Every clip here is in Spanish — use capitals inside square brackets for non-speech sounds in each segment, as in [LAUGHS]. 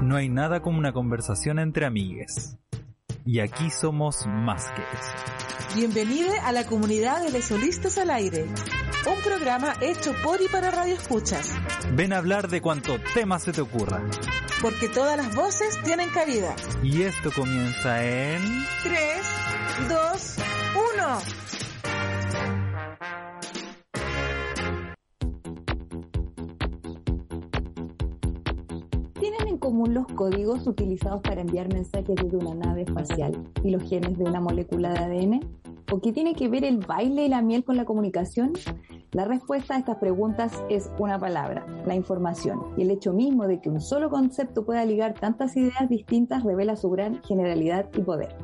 No hay nada como una conversación entre amigues. Y aquí somos más que eso. Bienvenido a la comunidad de Lesolistas al Aire, un programa hecho por y para Radio Escuchas. Ven a hablar de cuanto tema se te ocurra. Porque todas las voces tienen cabida. Y esto comienza en... 3, 2, 1. Los códigos utilizados para enviar mensajes desde una nave espacial y los genes de una molécula de ADN? ¿O qué tiene que ver el baile y la miel con la comunicación? La respuesta a estas preguntas es una palabra, la información. Y el hecho mismo de que un solo concepto pueda ligar tantas ideas distintas revela su gran generalidad y poder.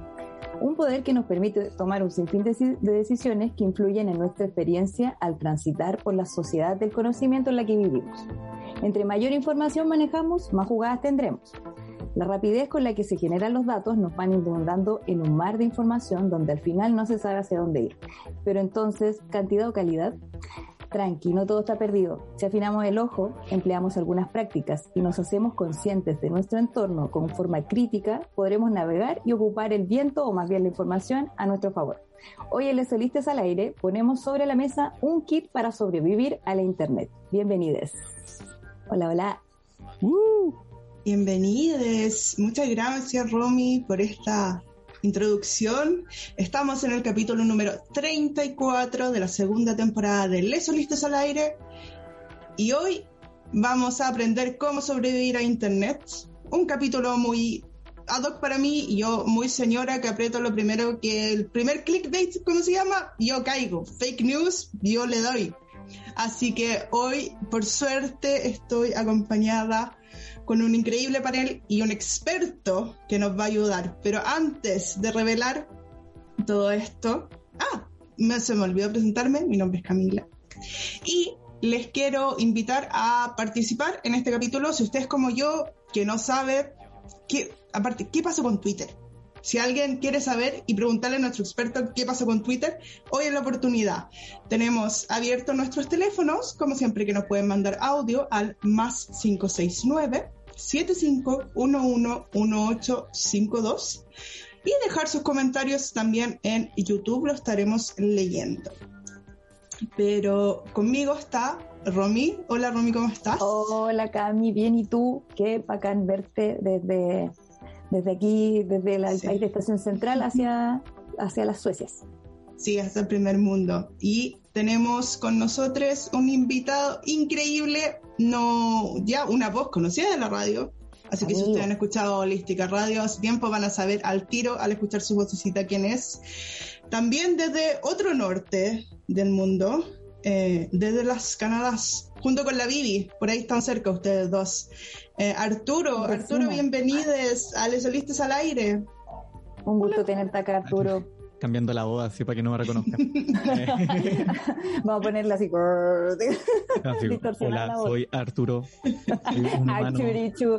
Un poder que nos permite tomar un sinfín de decisiones que influyen en nuestra experiencia al transitar por la sociedad del conocimiento en la que vivimos. Entre mayor información manejamos, más jugadas tendremos. La rapidez con la que se generan los datos nos van inundando en un mar de información donde al final no se sabe hacia dónde ir. Pero entonces, ¿cantidad o calidad? Tranqui, no todo está perdido. Si afinamos el ojo, empleamos algunas prácticas y nos hacemos conscientes de nuestro entorno con forma crítica, podremos navegar y ocupar el viento o más bien la información a nuestro favor. Hoy en Les Solistas al Aire ponemos sobre la mesa un kit para sobrevivir a la Internet. Bienvenidos. Hola, hola. Uh, bienvenidos. Muchas gracias, Romy, por esta introducción. Estamos en el capítulo número 34 de la segunda temporada de Les Solistas al Aire. Y hoy vamos a aprender cómo sobrevivir a Internet. Un capítulo muy ad hoc para mí yo muy señora que aprieto lo primero que el primer clickbait, ¿cómo se llama? Yo caigo. Fake news, yo le doy. Así que hoy, por suerte, estoy acompañada con un increíble panel y un experto que nos va a ayudar. Pero antes de revelar todo esto, ah, me, se me olvidó presentarme, mi nombre es Camila. Y les quiero invitar a participar en este capítulo si usted es como yo, que no sabe qué, aparte, qué pasó con Twitter. Si alguien quiere saber y preguntarle a nuestro experto qué pasó con Twitter, hoy es la oportunidad. Tenemos abiertos nuestros teléfonos, como siempre que nos pueden mandar audio al más 569 75111852 y dejar sus comentarios también en YouTube, lo estaremos leyendo. Pero conmigo está Romy. Hola Romy, ¿cómo estás? Hola Cami, bien, ¿y tú? Qué bacán verte desde desde aquí, desde la país de Estación Central hacia, hacia las Suecias. Sí, hasta el primer mundo. Y tenemos con nosotros un invitado increíble, no, ya una voz conocida de la radio. Así que si ustedes han escuchado Holística Radio hace tiempo, van a saber al tiro al escuchar su vocecita quién es. También desde otro norte del mundo, eh, desde las Canadas, junto con la Vivi, por ahí están cerca ustedes dos. Eh, Arturo, Arturo, bienvenidos a Les Solistas al Aire. Un gusto tenerte acá, Arturo. Cambiando la voz así para que no me reconozcan. [LAUGHS] Vamos a ponerla así. [LAUGHS] Hola, soy Arturo. [LAUGHS] Arturichu.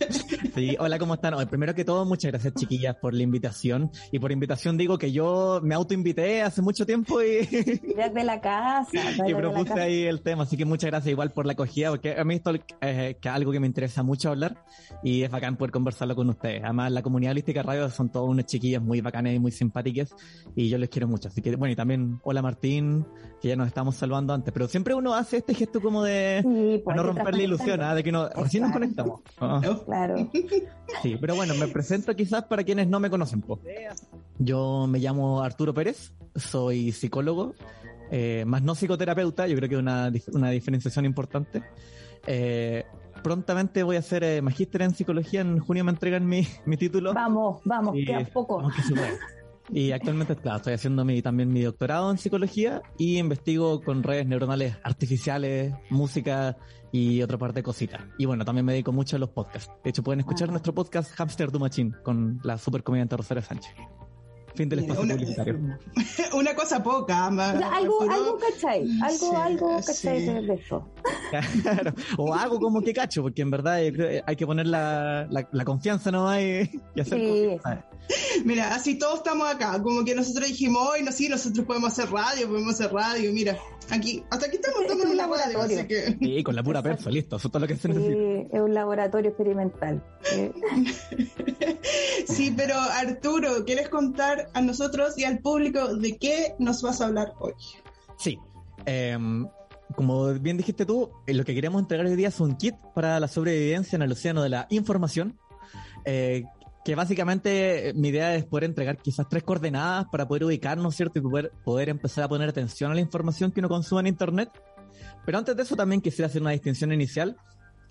[LAUGHS] Sí, hola, ¿cómo están? primero que todo, muchas gracias, chiquillas, por la invitación. Y por invitación digo que yo me autoinvité hace mucho tiempo y. [LAUGHS] Desde la casa. y propuse ahí el tema, así que muchas gracias igual por la acogida, porque a mí esto es algo que me interesa mucho hablar y es bacán poder conversarlo con ustedes. Además, la comunidad holística radio son todas unas chiquillas muy bacanas y muy simpáticas y yo les quiero mucho. Así que, bueno, y también, hola Martín, que ya nos estamos salvando antes, pero siempre uno hace este gesto como de no romper la ilusión, ¿ah? de que no, recién nos conectamos. Ah. Claro. [LAUGHS] Sí, pero bueno, me presento quizás para quienes no me conocen. Yo me llamo Arturo Pérez, soy psicólogo, eh, más no psicoterapeuta, yo creo que es una, una diferenciación importante. Eh, prontamente voy a ser eh, magíster en psicología, en junio me entregan mi, [LAUGHS] mi título. Vamos, vamos, y, queda poco. Y actualmente, claro, estoy haciendo mi, también mi doctorado en psicología y investigo con redes neuronales artificiales, música y otra parte de cositas. Y bueno, también me dedico mucho a los podcasts. De hecho, pueden escuchar ah. nuestro podcast Hamster Du Machine con la super comediante Rosario Sánchez. Fin del espacio una, publicitario. [LAUGHS] Una cosa poca. algo, algo, ¿cachai? Algo, algo, ¿cachai? De esto. O hago como que cacho, porque en verdad eh, hay que poner la, la, confianza no hay y hacer sí, [LAUGHS] Mira, así todos estamos acá, como que nosotros dijimos, hoy no, sí, nosotros podemos hacer radio, podemos hacer radio, mira, aquí, hasta aquí estamos, estamos en un laboratorio. Así que... Sí, con la pura persa, listo, eso es todo lo que se necesita. Sí, es un laboratorio experimental. [LAUGHS] sí, pero Arturo, ¿quieres contar a nosotros y al público de qué nos vas a hablar hoy? Sí, eh, como bien dijiste tú, eh, lo que queremos entregar hoy día es un kit para la sobrevivencia en el océano de la información. Eh, que básicamente eh, mi idea es poder entregar quizás tres coordenadas para poder ubicarnos, ¿cierto? Y poder, poder empezar a poner atención a la información que uno consume en Internet. Pero antes de eso también quisiera hacer una distinción inicial.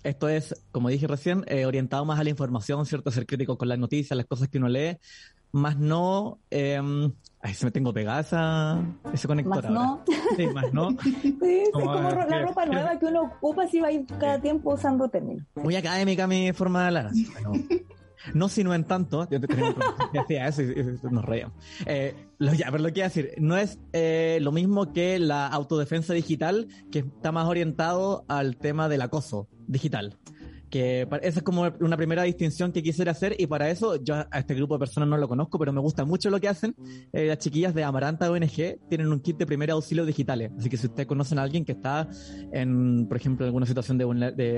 Esto es, como dije recién, orientado más a la información, ¿cierto? Ser crítico con las noticias, las cosas que uno lee, más no. Eh, ay, se me tengo pegada esa, ese conector. Más no. Sí, más no. [LAUGHS] Sí, es como la ropa nueva que uno ocupa si va a ir cada tiempo usando términos. Muy académica mi forma de hablar. No, sino en tanto, yo te [LAUGHS] decía eso y, nos reíamos. Eh, lo, ya, pero lo que quiero decir, no es eh, lo mismo que la autodefensa digital, que está más orientado al tema del acoso digital que esa es como una primera distinción que quisiera hacer y para eso yo a este grupo de personas no lo conozco, pero me gusta mucho lo que hacen. Eh, las chiquillas de Amaranta ONG tienen un kit de primer auxilio digitales, así que si ustedes conocen a alguien que está en, por ejemplo, en alguna situación de,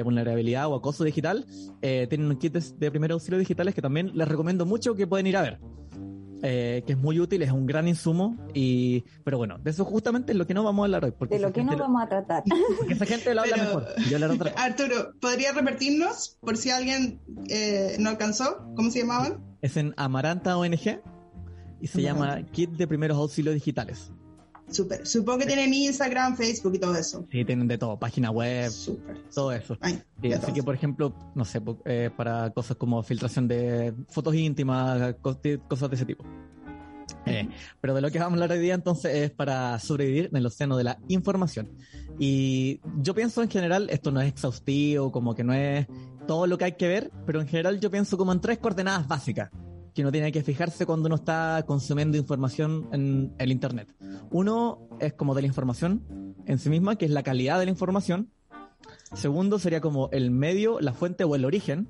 vulnerabilidad o acoso digital, eh, tienen un kit de, de primer auxilio digitales que también les recomiendo mucho que pueden ir a ver. Eh, que es muy útil, es un gran insumo, y pero bueno, de eso justamente es lo que no vamos a hablar hoy. Porque de lo que no vamos a tratar. [LAUGHS] Porque esa gente lo habla mejor. Arturo, ¿podría repetirnos por si alguien eh, no alcanzó? ¿Cómo se llamaban? Es en Amaranta ONG y se llama Kit de Primeros Auxilios Digitales. Súper. Supongo que tienen Instagram, Facebook y todo eso. Sí, tienen de todo, página web, todo eso. así que, por ejemplo, no sé, eh, para cosas como filtración de fotos íntimas, cosas de ese tipo. Eh, pero de lo que vamos a hablar hoy día entonces es para sobrevivir en el océano de la información. Y yo pienso en general, esto no es exhaustivo, como que no es todo lo que hay que ver, pero en general yo pienso como en tres coordenadas básicas que uno tiene que fijarse cuando uno está consumiendo información en el Internet. Uno es como de la información en sí misma, que es la calidad de la información. Segundo sería como el medio, la fuente o el origen.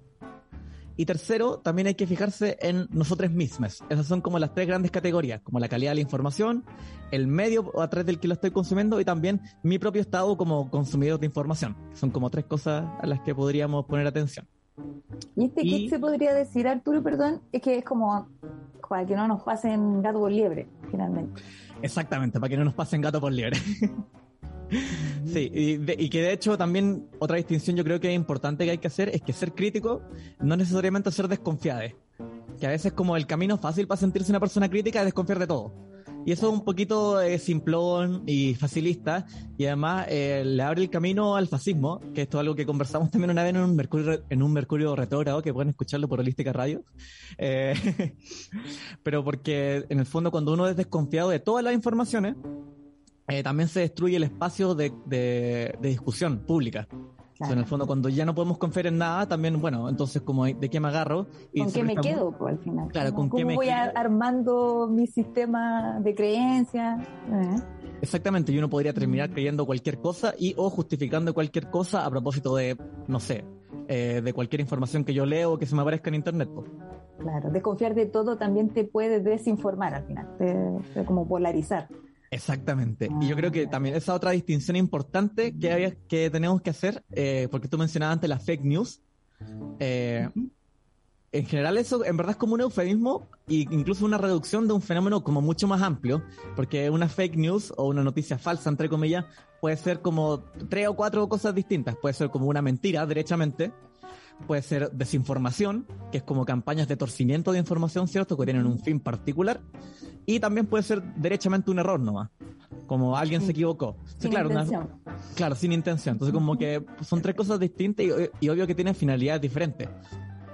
Y tercero, también hay que fijarse en nosotros mismos. Esas son como las tres grandes categorías, como la calidad de la información, el medio a través del que lo estoy consumiendo y también mi propio estado como consumidor de información. Son como tres cosas a las que podríamos poner atención. Y este kit se podría decir, Arturo, perdón, es que es como para que no nos pasen gato por liebre, finalmente. Exactamente, para que no nos pasen gato por liebre. sí, y, que de hecho también otra distinción yo creo que es importante que hay que hacer es que ser crítico no necesariamente ser desconfiado. Que a veces como el camino fácil para sentirse una persona crítica es desconfiar de todo. Y eso es un poquito eh, simplón y facilista, y además eh, le abre el camino al fascismo, que esto es algo que conversamos también una vez en un Mercurio, en un Mercurio retrógrado, que pueden escucharlo por Holística Radio. Eh, [LAUGHS] pero porque en el fondo cuando uno es desconfiado de todas las informaciones, también se destruye el espacio de, de discusión pública en el fondo, cuando ya no podemos confiar en nada, también, bueno, entonces, como ¿de qué me agarro? Y ¿Con qué me quedo, pues, al final? Claro, ¿con ¿Cómo qué me voy armando mi sistema de creencias? Eh. Exactamente, y uno podría terminar creyendo cualquier cosa y o justificando cualquier cosa a propósito de, no sé, eh, de cualquier información que yo leo o que se me aparezca en internet. Pues. Claro, desconfiar de todo también te puede desinformar al final, te, como polarizar. Exactamente. Y yo creo que también esa otra distinción importante que, había, que tenemos que hacer, eh, porque tú mencionabas antes las fake news, eh, en general eso en verdad es como un eufemismo e incluso una reducción de un fenómeno como mucho más amplio, porque una fake news o una noticia falsa, entre comillas, puede ser como tres o cuatro cosas distintas. Puede ser como una mentira, derechamente, puede ser desinformación, que es como campañas de torcimiento de información, ¿cierto? Que tienen un fin particular. Y también puede ser derechamente un error nomás, como alguien se equivocó. Sin claro, intención. claro, sin intención. Entonces como que son tres cosas distintas y, obvio que tienen finalidades diferentes.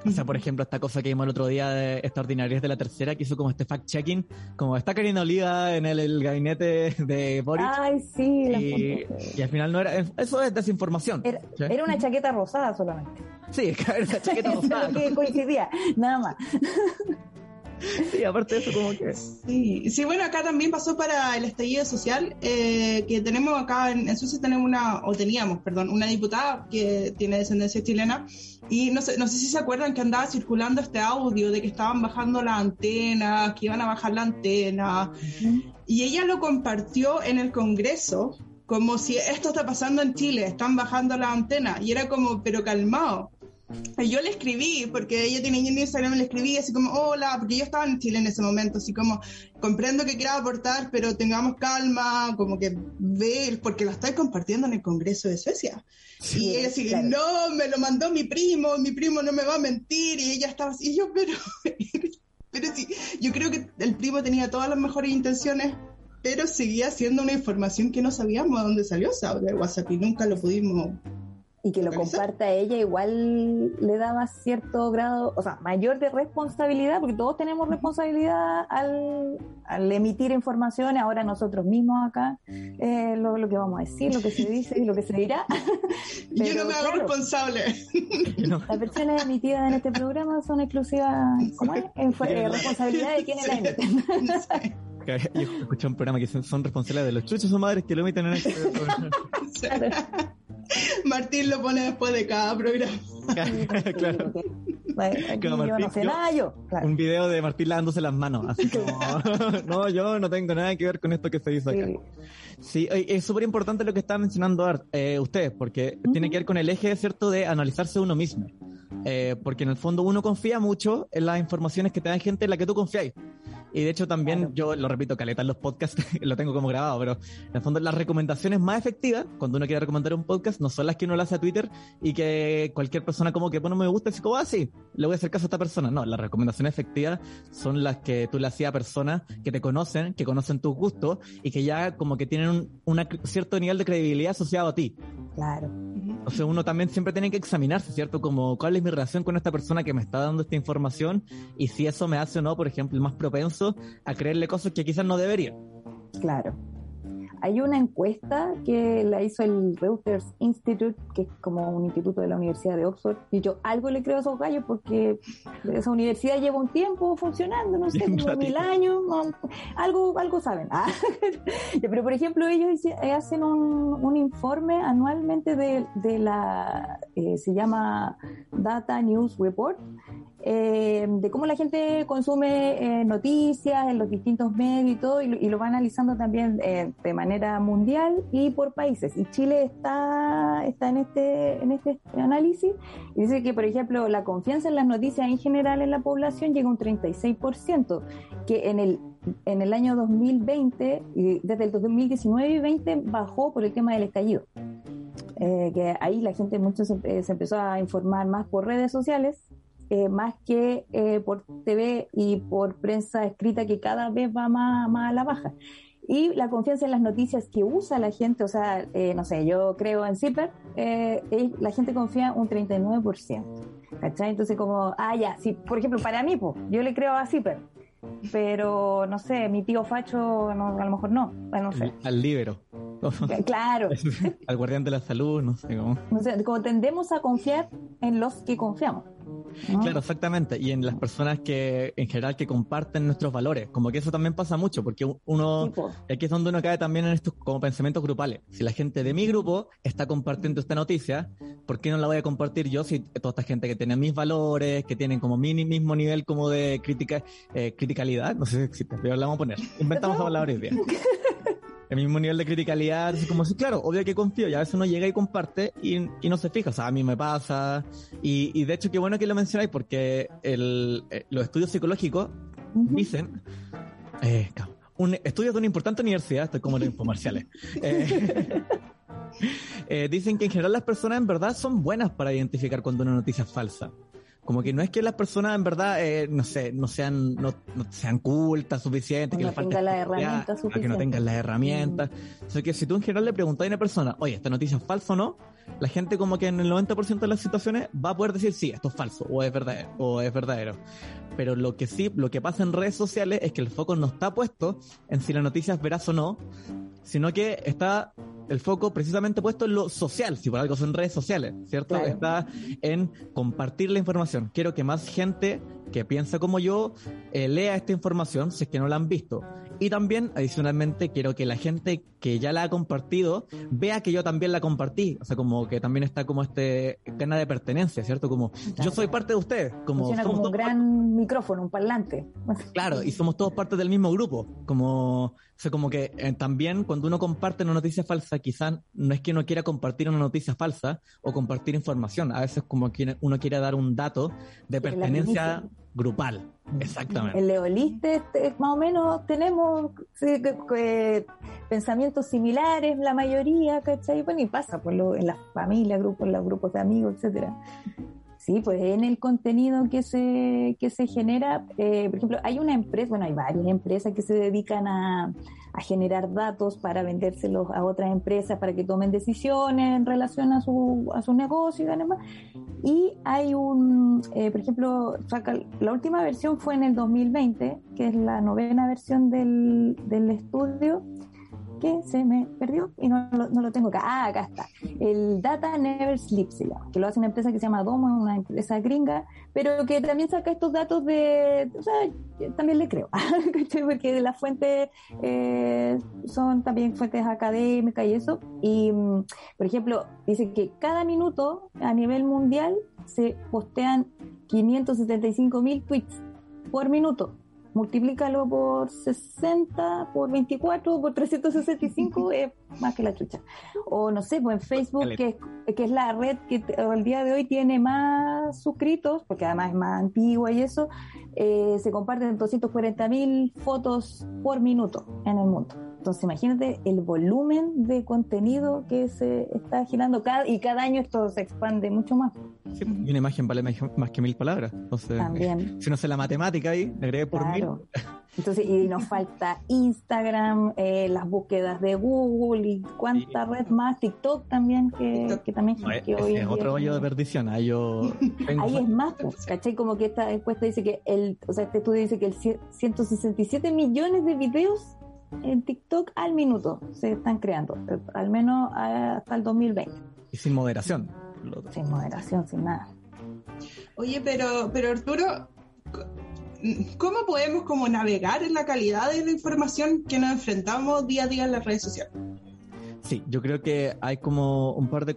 O sea, por ejemplo, esta cosa que vimos el otro día de Extraordinarias de la Tercera, que hizo como este fact-checking, como está Karina Oliva en el, gabinete de Boris. Ay, sí. Y, y, al final no era... Eso es desinformación. Era, era una chaqueta rosada solamente. Sí, [LAUGHS] era una chaqueta [LAUGHS] rosada. que coincidía, nada más. Sí, aparte de eso, como que. Sí, sí, bueno, acá también pasó para el estallido social, eh, que tenemos acá en, en, Suecia, tenemos una, o teníamos, perdón, una diputada que tiene descendencia chilena, y no sé, no sé si se acuerdan que andaba circulando este audio de que estaban bajando la antena, que iban a bajar la antena, y ella lo compartió en el Congreso como si esto está pasando en Chile, están bajando la antena, y era como, pero calmado. Yo le escribí, porque ella tiene en Instagram, le escribí así como, hola, porque yo estaba en Chile en ese momento, así como, comprendo que quiera aportar, pero tengamos calma, como que ve, porque lo estoy compartiendo en el Congreso de Suecia. Sí, y ella así, claro. no, me lo mandó mi primo, mi primo no me va a mentir, y ella estaba así, y yo, pero, [LAUGHS] pero sí, yo creo que el primo tenía todas las mejores intenciones, pero seguía siendo una información que no sabíamos de dónde salió, ¿sabes? De WhatsApp y nunca lo pudimos y que lo comparta ella igual le daba cierto grado, o sea, mayor de responsabilidad, porque todos tenemos responsabilidad al, al emitir informaciones, ahora nosotros mismos acá, eh, lo, lo, que vamos a decir, lo que se [LAUGHS] dice y lo que se dirá. [LAUGHS] Pero, Yo no me hago claro, responsable. [LAUGHS] Las versiones emitidas en este programa son exclusivas, ¿cómo es? En, eh, responsabilidad de quienes la emiten. Yo escuché un programa que son responsables de los chuchos o madres que lo emiten en este programa. [LAUGHS] Martín lo pone después de cada programa. [LAUGHS] claro. Martín, no sé nada, yo. Claro. Un video de Martín lavándose las manos. Así como, [LAUGHS] no, yo no tengo nada que ver con esto que se dice acá. Sí, es súper importante lo que está mencionando eh, ustedes, porque uh -huh. tiene que ver con el eje, ¿cierto?, de analizarse uno mismo. Eh, porque en el fondo uno confía mucho en las informaciones que te dan gente en la que tú confías. Y de hecho también, claro. yo lo repito, caleta en los podcasts, [LAUGHS] lo tengo como grabado, pero en el fondo las recomendaciones más efectivas, cuando uno quiere recomendar un podcast, no son las que uno lo hace a Twitter y que cualquier persona como que pone me gusta y como, ah, sí, le voy a hacer caso a esta persona. No, las recomendaciones efectivas son las que tú le hacías a personas que te conocen, que conocen tus gustos y que ya como que tienen un una, cierto nivel de credibilidad asociado a ti. Claro. O sea, uno también siempre tiene que examinarse, ¿cierto? Como cuál es mi relación con esta persona que me está dando esta información y si eso me hace o no, por ejemplo, más propenso a creerle cosas que quizás no debería. Claro. Hay una encuesta que la hizo el Reuters Institute, que es como un instituto de la Universidad de Oxford, y yo algo le creo a esos gallos porque esa universidad lleva un tiempo funcionando, no sé, como mil años, no, algo, algo saben. Ah, [LAUGHS] pero por ejemplo, ellos hacen un, un informe anualmente de, de la, eh, se llama Data News Report, eh, de cómo la gente consume eh, noticias en los distintos medios y todo, y lo, y lo va analizando también eh, de manera mundial y por países. Y Chile está, está en, este, en este análisis y dice que, por ejemplo, la confianza en las noticias en general en la población llega a un 36%, que en el, en el año 2020, y desde el 2019 y 20 bajó por el tema del estallido. Eh, que ahí la gente mucho se, se empezó a informar más por redes sociales eh, más que eh, por TV y por prensa escrita que cada vez va más, más, a la baja. Y la confianza en las noticias que usa la gente, o sea, eh, no sé, yo creo en Zipper, la gente confía un 39%. ¿Cachai? Entonces como, ah, ya, si, por ejemplo, para mí, pues, yo le creo a Zipper, pero no sé, mi tío Facho no, a lo mejor no, no sé. Al libero. Claro. [LAUGHS] Al guardián de la salud, no sé cómo. No sé, como tendemos a confiar en los que confiamos. ¿No? Claro, exactamente. Y en las personas que, en general, que comparten nuestros valores. Como que eso también pasa mucho, porque uno, tipo. aquí es donde uno cae también en estos como pensamientos grupales. Si la gente de mi grupo está compartiendo esta noticia, ¿por qué no la voy a compartir yo si toda esta gente que tiene mis valores, que tienen como mi mismo nivel como de crítica, eh, criticalidad, no sé si existe, pero la vamos a poner. Inventamos esa palabra hoy día. [LAUGHS] el mismo nivel de criticalidad, así como si, claro, obvio que confío, y a veces uno llega y comparte y, y no se fija, o sea, a mí me pasa, y, y de hecho qué bueno que lo mencionáis, porque el, eh, los estudios psicológicos uh -huh. dicen, eh, un estudio de una importante universidad, estoy como en infomerciales, [LAUGHS] eh, [LAUGHS] eh, dicen que en general las personas en verdad son buenas para identificar cuando una noticia es falsa como que no es que las personas en verdad eh, no sé no sean no, no sean cultas suficientes no que tengan las herramientas que no tengan las herramientas. Mm. o sea que si tú en general le preguntas a una persona oye esta noticia es falsa o no la gente como que en el 90% de las situaciones va a poder decir, sí, esto es falso, o es verdadero, o es verdadero. Pero lo que sí, lo que pasa en redes sociales es que el foco no está puesto en si la noticia es veraz o no, sino que está el foco precisamente puesto en lo social, si por algo son redes sociales, ¿cierto? Está en compartir la información. Quiero que más gente que piensa como yo eh, lea esta información si es que no la han visto. Y también, adicionalmente, quiero que la gente que ya la ha compartido vea que yo también la compartí. O sea, como que también está como este gana de pertenencia, ¿cierto? Como yo soy parte de ustedes. Como, Funciona como un gran micrófono, un parlante. [LAUGHS] Claro, y somos todos parte del mismo grupo. Como, o sea, como que eh, también cuando uno comparte una noticia falsa, quizás no es que uno quiera compartir una noticia falsa o compartir información. A veces como que uno quiere dar un dato de pertenencia grupal. Exactamente. El leoliste, más o menos, tenemos pensamientos similares, la mayoría, ¿cachai? Bueno, y pasa por lo, en la familia, grupos, los grupos de amigos, etcétera. Sí, pues en el contenido que se, que se genera, eh, por ejemplo, hay una empresa, bueno, hay varias empresas que se dedican a, a generar datos para vendérselos a otras empresas para que tomen decisiones en relación a su, a su negocio y demás. Y hay un, eh, por ejemplo, la última versión fue en el 2020, que es la novena versión del, del estudio que se me perdió y no, no, lo tengo acá. Ah, acá está. El Data Never Sleeps que lo hace una empresa que se llama Domo, una empresa gringa, pero que también saca estos datos de, o sea, también le creo, [LAUGHS] porque las fuentes eh, son también fuentes académicas y eso. Y, mm, por ejemplo, dice que cada minuto a nivel mundial se postean 575 mil tweets por minuto multiplícalo por 60, por 24, por 365, [LAUGHS] es más que la chucha. O no sé, pues en Facebook, que, que es la red que al día de hoy tiene más suscritos, porque además es más antigua y eso, eh, se comparten 240 mil fotos por minuto en el mundo. Entonces imagínate el volumen de contenido que se está girando cada, y cada año esto se expande mucho más. Sí, y una imagen vale más que mil palabras. Entonces, También. [LAUGHS] si no sé la matemática ahí, le agregué por mil. [LAUGHS] Entonces, y nos falta Instagram, eh, las búsquedas de Google y cuánta red más, TikTok también, que, que también que hoy es otro hoyo de perdición. Ahí, yo [LAUGHS] ahí es más, pues, ¿cachai? Como que esta encuesta dice que el, o sea, este estudio dice que el 167 millones de videos en TikTok al minuto se están creando, al menos hasta el 2020. Y sin moderación. Sin moderación, sin nada. Oye, pero, pero Arturo, ¿cómo podemos como navegar en la calidad de la información que nos enfrentamos día a día en las redes sociales? Sí, yo creo que hay como un par de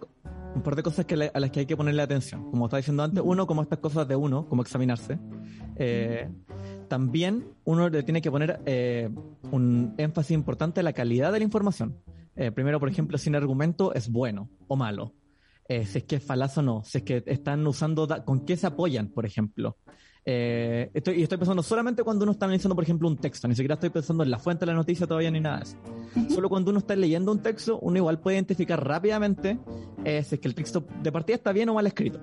un par de cosas que a las que hay que ponerle atención. Como estaba diciendo antes, uno, como estas cosas de uno, como examinarse. Eh, también uno le tiene que poner eh, un énfasis importante en la calidad de la información. Eh, primero, por ejemplo, si un argumento es bueno o malo. Si es que es falaz o no. Si es que están usando, con qué se apoyan, por ejemplo. Estoy, y estoy pensando solamente cuando uno está analizando, por ejemplo, un texto. Ni siquiera estoy pensando en la fuente de la noticia todavía ni nada de eso. Solo cuando uno está leyendo un texto, uno igual puede identificar rápidamente si es que el texto de partida está bien o mal escrito.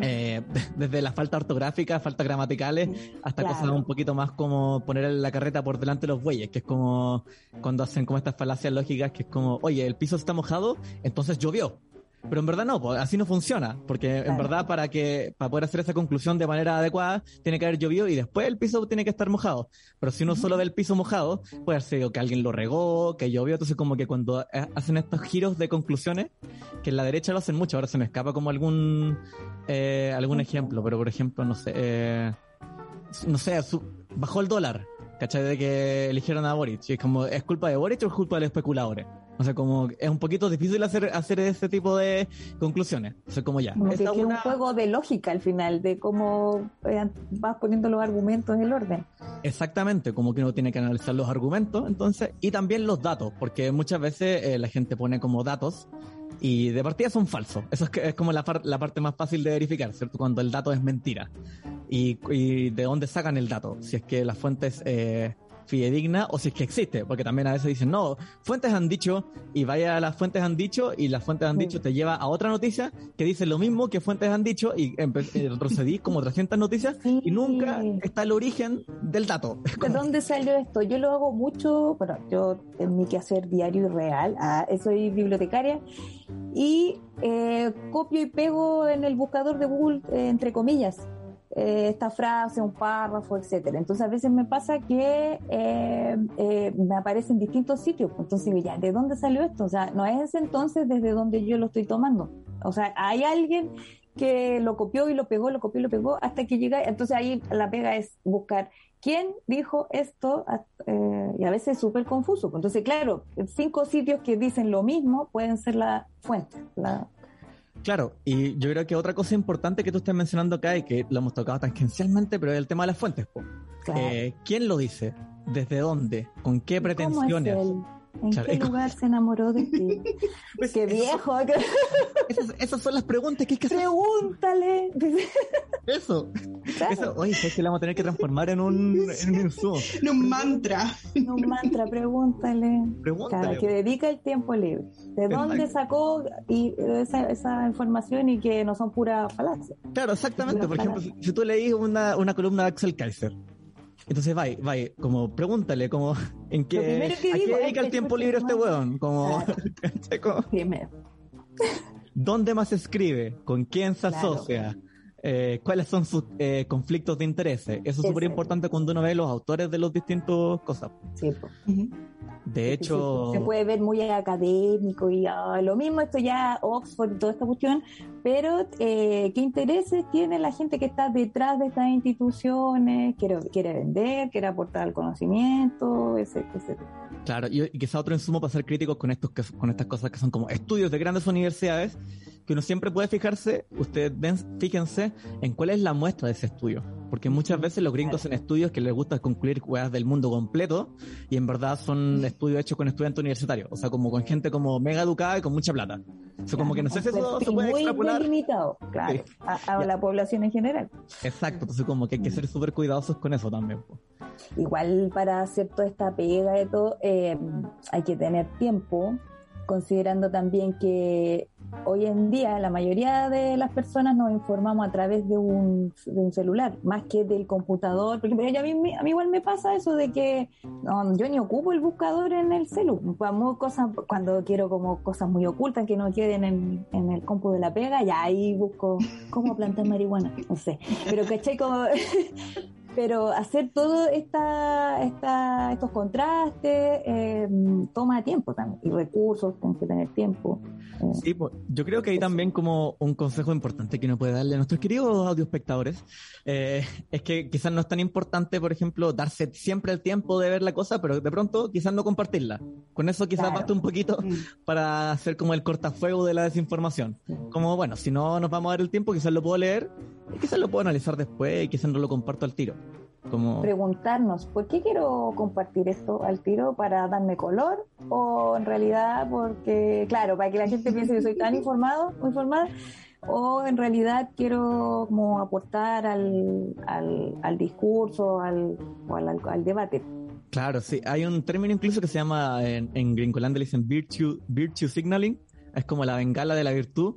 Eh, [LAUGHS] desde la falta ortográfica, faltas gramaticales, hasta cosas un poquito más como poner la carreta por delante de los bueyes, que es como cuando hacen como estas falacias lógicas, que es como, oye, el piso está mojado, entonces llovió. Pero en verdad no, pues, así no funciona, porque en verdad para que para poder hacer esa conclusión de manera adecuada tiene que haber llovido y después el piso tiene que estar mojado. Pero si uno solo ve el piso mojado, puede ser que alguien lo regó, que llovió, entonces como que cuando eh, hacen estos giros de conclusiones, que en la derecha lo hacen mucho, ahora se me escapa como algún eh, algún ejemplo, pero por ejemplo, no sé, eh, no sé, bajó el dólar, ¿cachai? De que eligieron a Boric, y es como, ¿es culpa de Boric o es culpa de los especuladores? O sea, como es un poquito difícil hacer, hacer ese tipo de conclusiones. O sea, como ya. Como que es un juego de lógica al final, de cómo eh, vas poniendo los argumentos en el orden. Exactamente, como que uno tiene que analizar los argumentos, entonces, y también los datos, porque muchas veces eh, la gente pone como datos y de partida son falsos. Eso es, es como la, la, parte más fácil de verificar, ¿cierto? Cuando el dato es mentira. Y, y de dónde sacan el dato. Si es que las fuentes eh, fidedigna o si es que existe, porque también a veces dicen, no, fuentes han dicho y vaya a las fuentes han dicho y las fuentes han dicho te lleva a otra noticia que dice lo mismo que fuentes han dicho y retrocedís como 300 noticias y nunca está el origen del dato. [LAUGHS] ¿De dónde salió esto? Yo lo hago mucho, bueno, yo en mi quehacer diario y real, ah, soy bibliotecaria y eh, copio y pego en el buscador de Google, eh, entre comillas, eh, esta frase, un párrafo, etcétera. Entonces a veces me pasa que me aparece en distintos sitios. Entonces ya, ¿de dónde salió esto? O sea, no es ese entonces desde donde yo lo estoy tomando. O sea, hay alguien que lo copió y lo pegó, lo copió y lo pegó hasta que llega. Entonces ahí la pega es buscar quién dijo esto y a veces es súper confuso. Entonces, claro, cinco sitios que dicen lo mismo pueden ser la fuente. La, Claro, y yo creo que otra cosa importante que tú estás mencionando acá y que lo hemos tocado tangencialmente, pero es el tema de las fuentes. Eh, ¿Quién lo dice? ¿Desde dónde? ¿Con qué pretensiones? ¿En qué lugar se enamoró de ti? [LAUGHS] Pues qué viejo. esas, son las preguntas que hay que hacer. Pregúntale. [LAUGHS] Eso. Eso, oye, es que la vamos a tener que transformar en un, en un [LAUGHS] En un mantra. En un mantra, pregúntale. Pregúntale. que dedica el tiempo libre. ¿De dónde sacó y esa, esa, información y que no son pura falacias? Claro, exactamente. Por ejemplo, si, tú leís una, una columna de Axel Kaiser, entonces, vaya, vaya, como pregúntale, como, ¿en qué, ¿a qué dedica el tiempo libre este weón? Como, [LAUGHS] ¿Dónde más escribe? ¿Con quién se asocia? Eh, ¿Cuáles son sus eh, conflictos de intereses? Eso es súper importante cuando uno ve los autores de los distintos cosas. Sí, de hecho... Se puede ver muy académico y ah, lo mismo, esto ya Oxford y toda esta cuestión, pero eh, ¿qué intereses tiene la gente que está detrás de estas instituciones? Quiere, quiere vender, quiere aportar al conocimiento, etc. Claro, y, y quizá otro insumo para ser críticos con, estos, con estas cosas que son como estudios de grandes universidades, que uno siempre puede fijarse, ustedes fíjense en cuál es la muestra de ese estudio. Porque muchas veces los gringos en estudios que les gusta concluir cosas del mundo completo y en verdad son estudios hechos con estudiantes universitarios, o sea, como con gente como mega educada y con mucha plata. O sea, como que no sé si eso se puede extrapolar. Muy limitado, claro, a, la población en general. Exacto, entonces como que hay que ser súper cuidadosos con eso también. Igual para hacer toda esta pega de todo, eh, hay que tener tiempo, considerando también que hoy en día la mayoría de las personas nos informamos a través de un, de un celular, más que del computador. Porque a, mí, a mí igual me pasa eso de que no, yo ni ocupo el buscador en el celu. Cosas, cuando quiero como cosas muy ocultas que no queden en, en el compu de la pega, ya ahí busco cómo plantar marihuana, no sé. Pero caché como [LAUGHS] pero hacer todo esta, esta, estos contrastes eh, toma tiempo también y recursos, tienes que tener tiempo. Eh. sí, pues, yo creo que hay también como un consejo importante que uno puede darle a nuestros queridos audioespectadores, eh, es que quizás no es tan importante, por ejemplo, darse siempre el tiempo de ver la cosa, pero de pronto quizás no compartirla. Con eso quizás basta un poquito mm. para hacer como el cortafuego de la desinformación. Como, bueno, si no nos vamos a dar el tiempo, quizás lo puedo leer, y quizás lo puedo analizar después y quizás no lo comparto al tiro. Preguntarnos, ¿por qué quiero compartir esto al tiro? ¿Para darme color? ¿O en realidad porque, claro, para que la gente piense que soy tan informado informada? ¿O en realidad quiero como aportar al, al, discurso al, o al, debate? Claro, sí. Hay un término incluso que se llama, en, en Gringolandia le dicen virtue, virtue signaling. Es como la bengala de la virtud.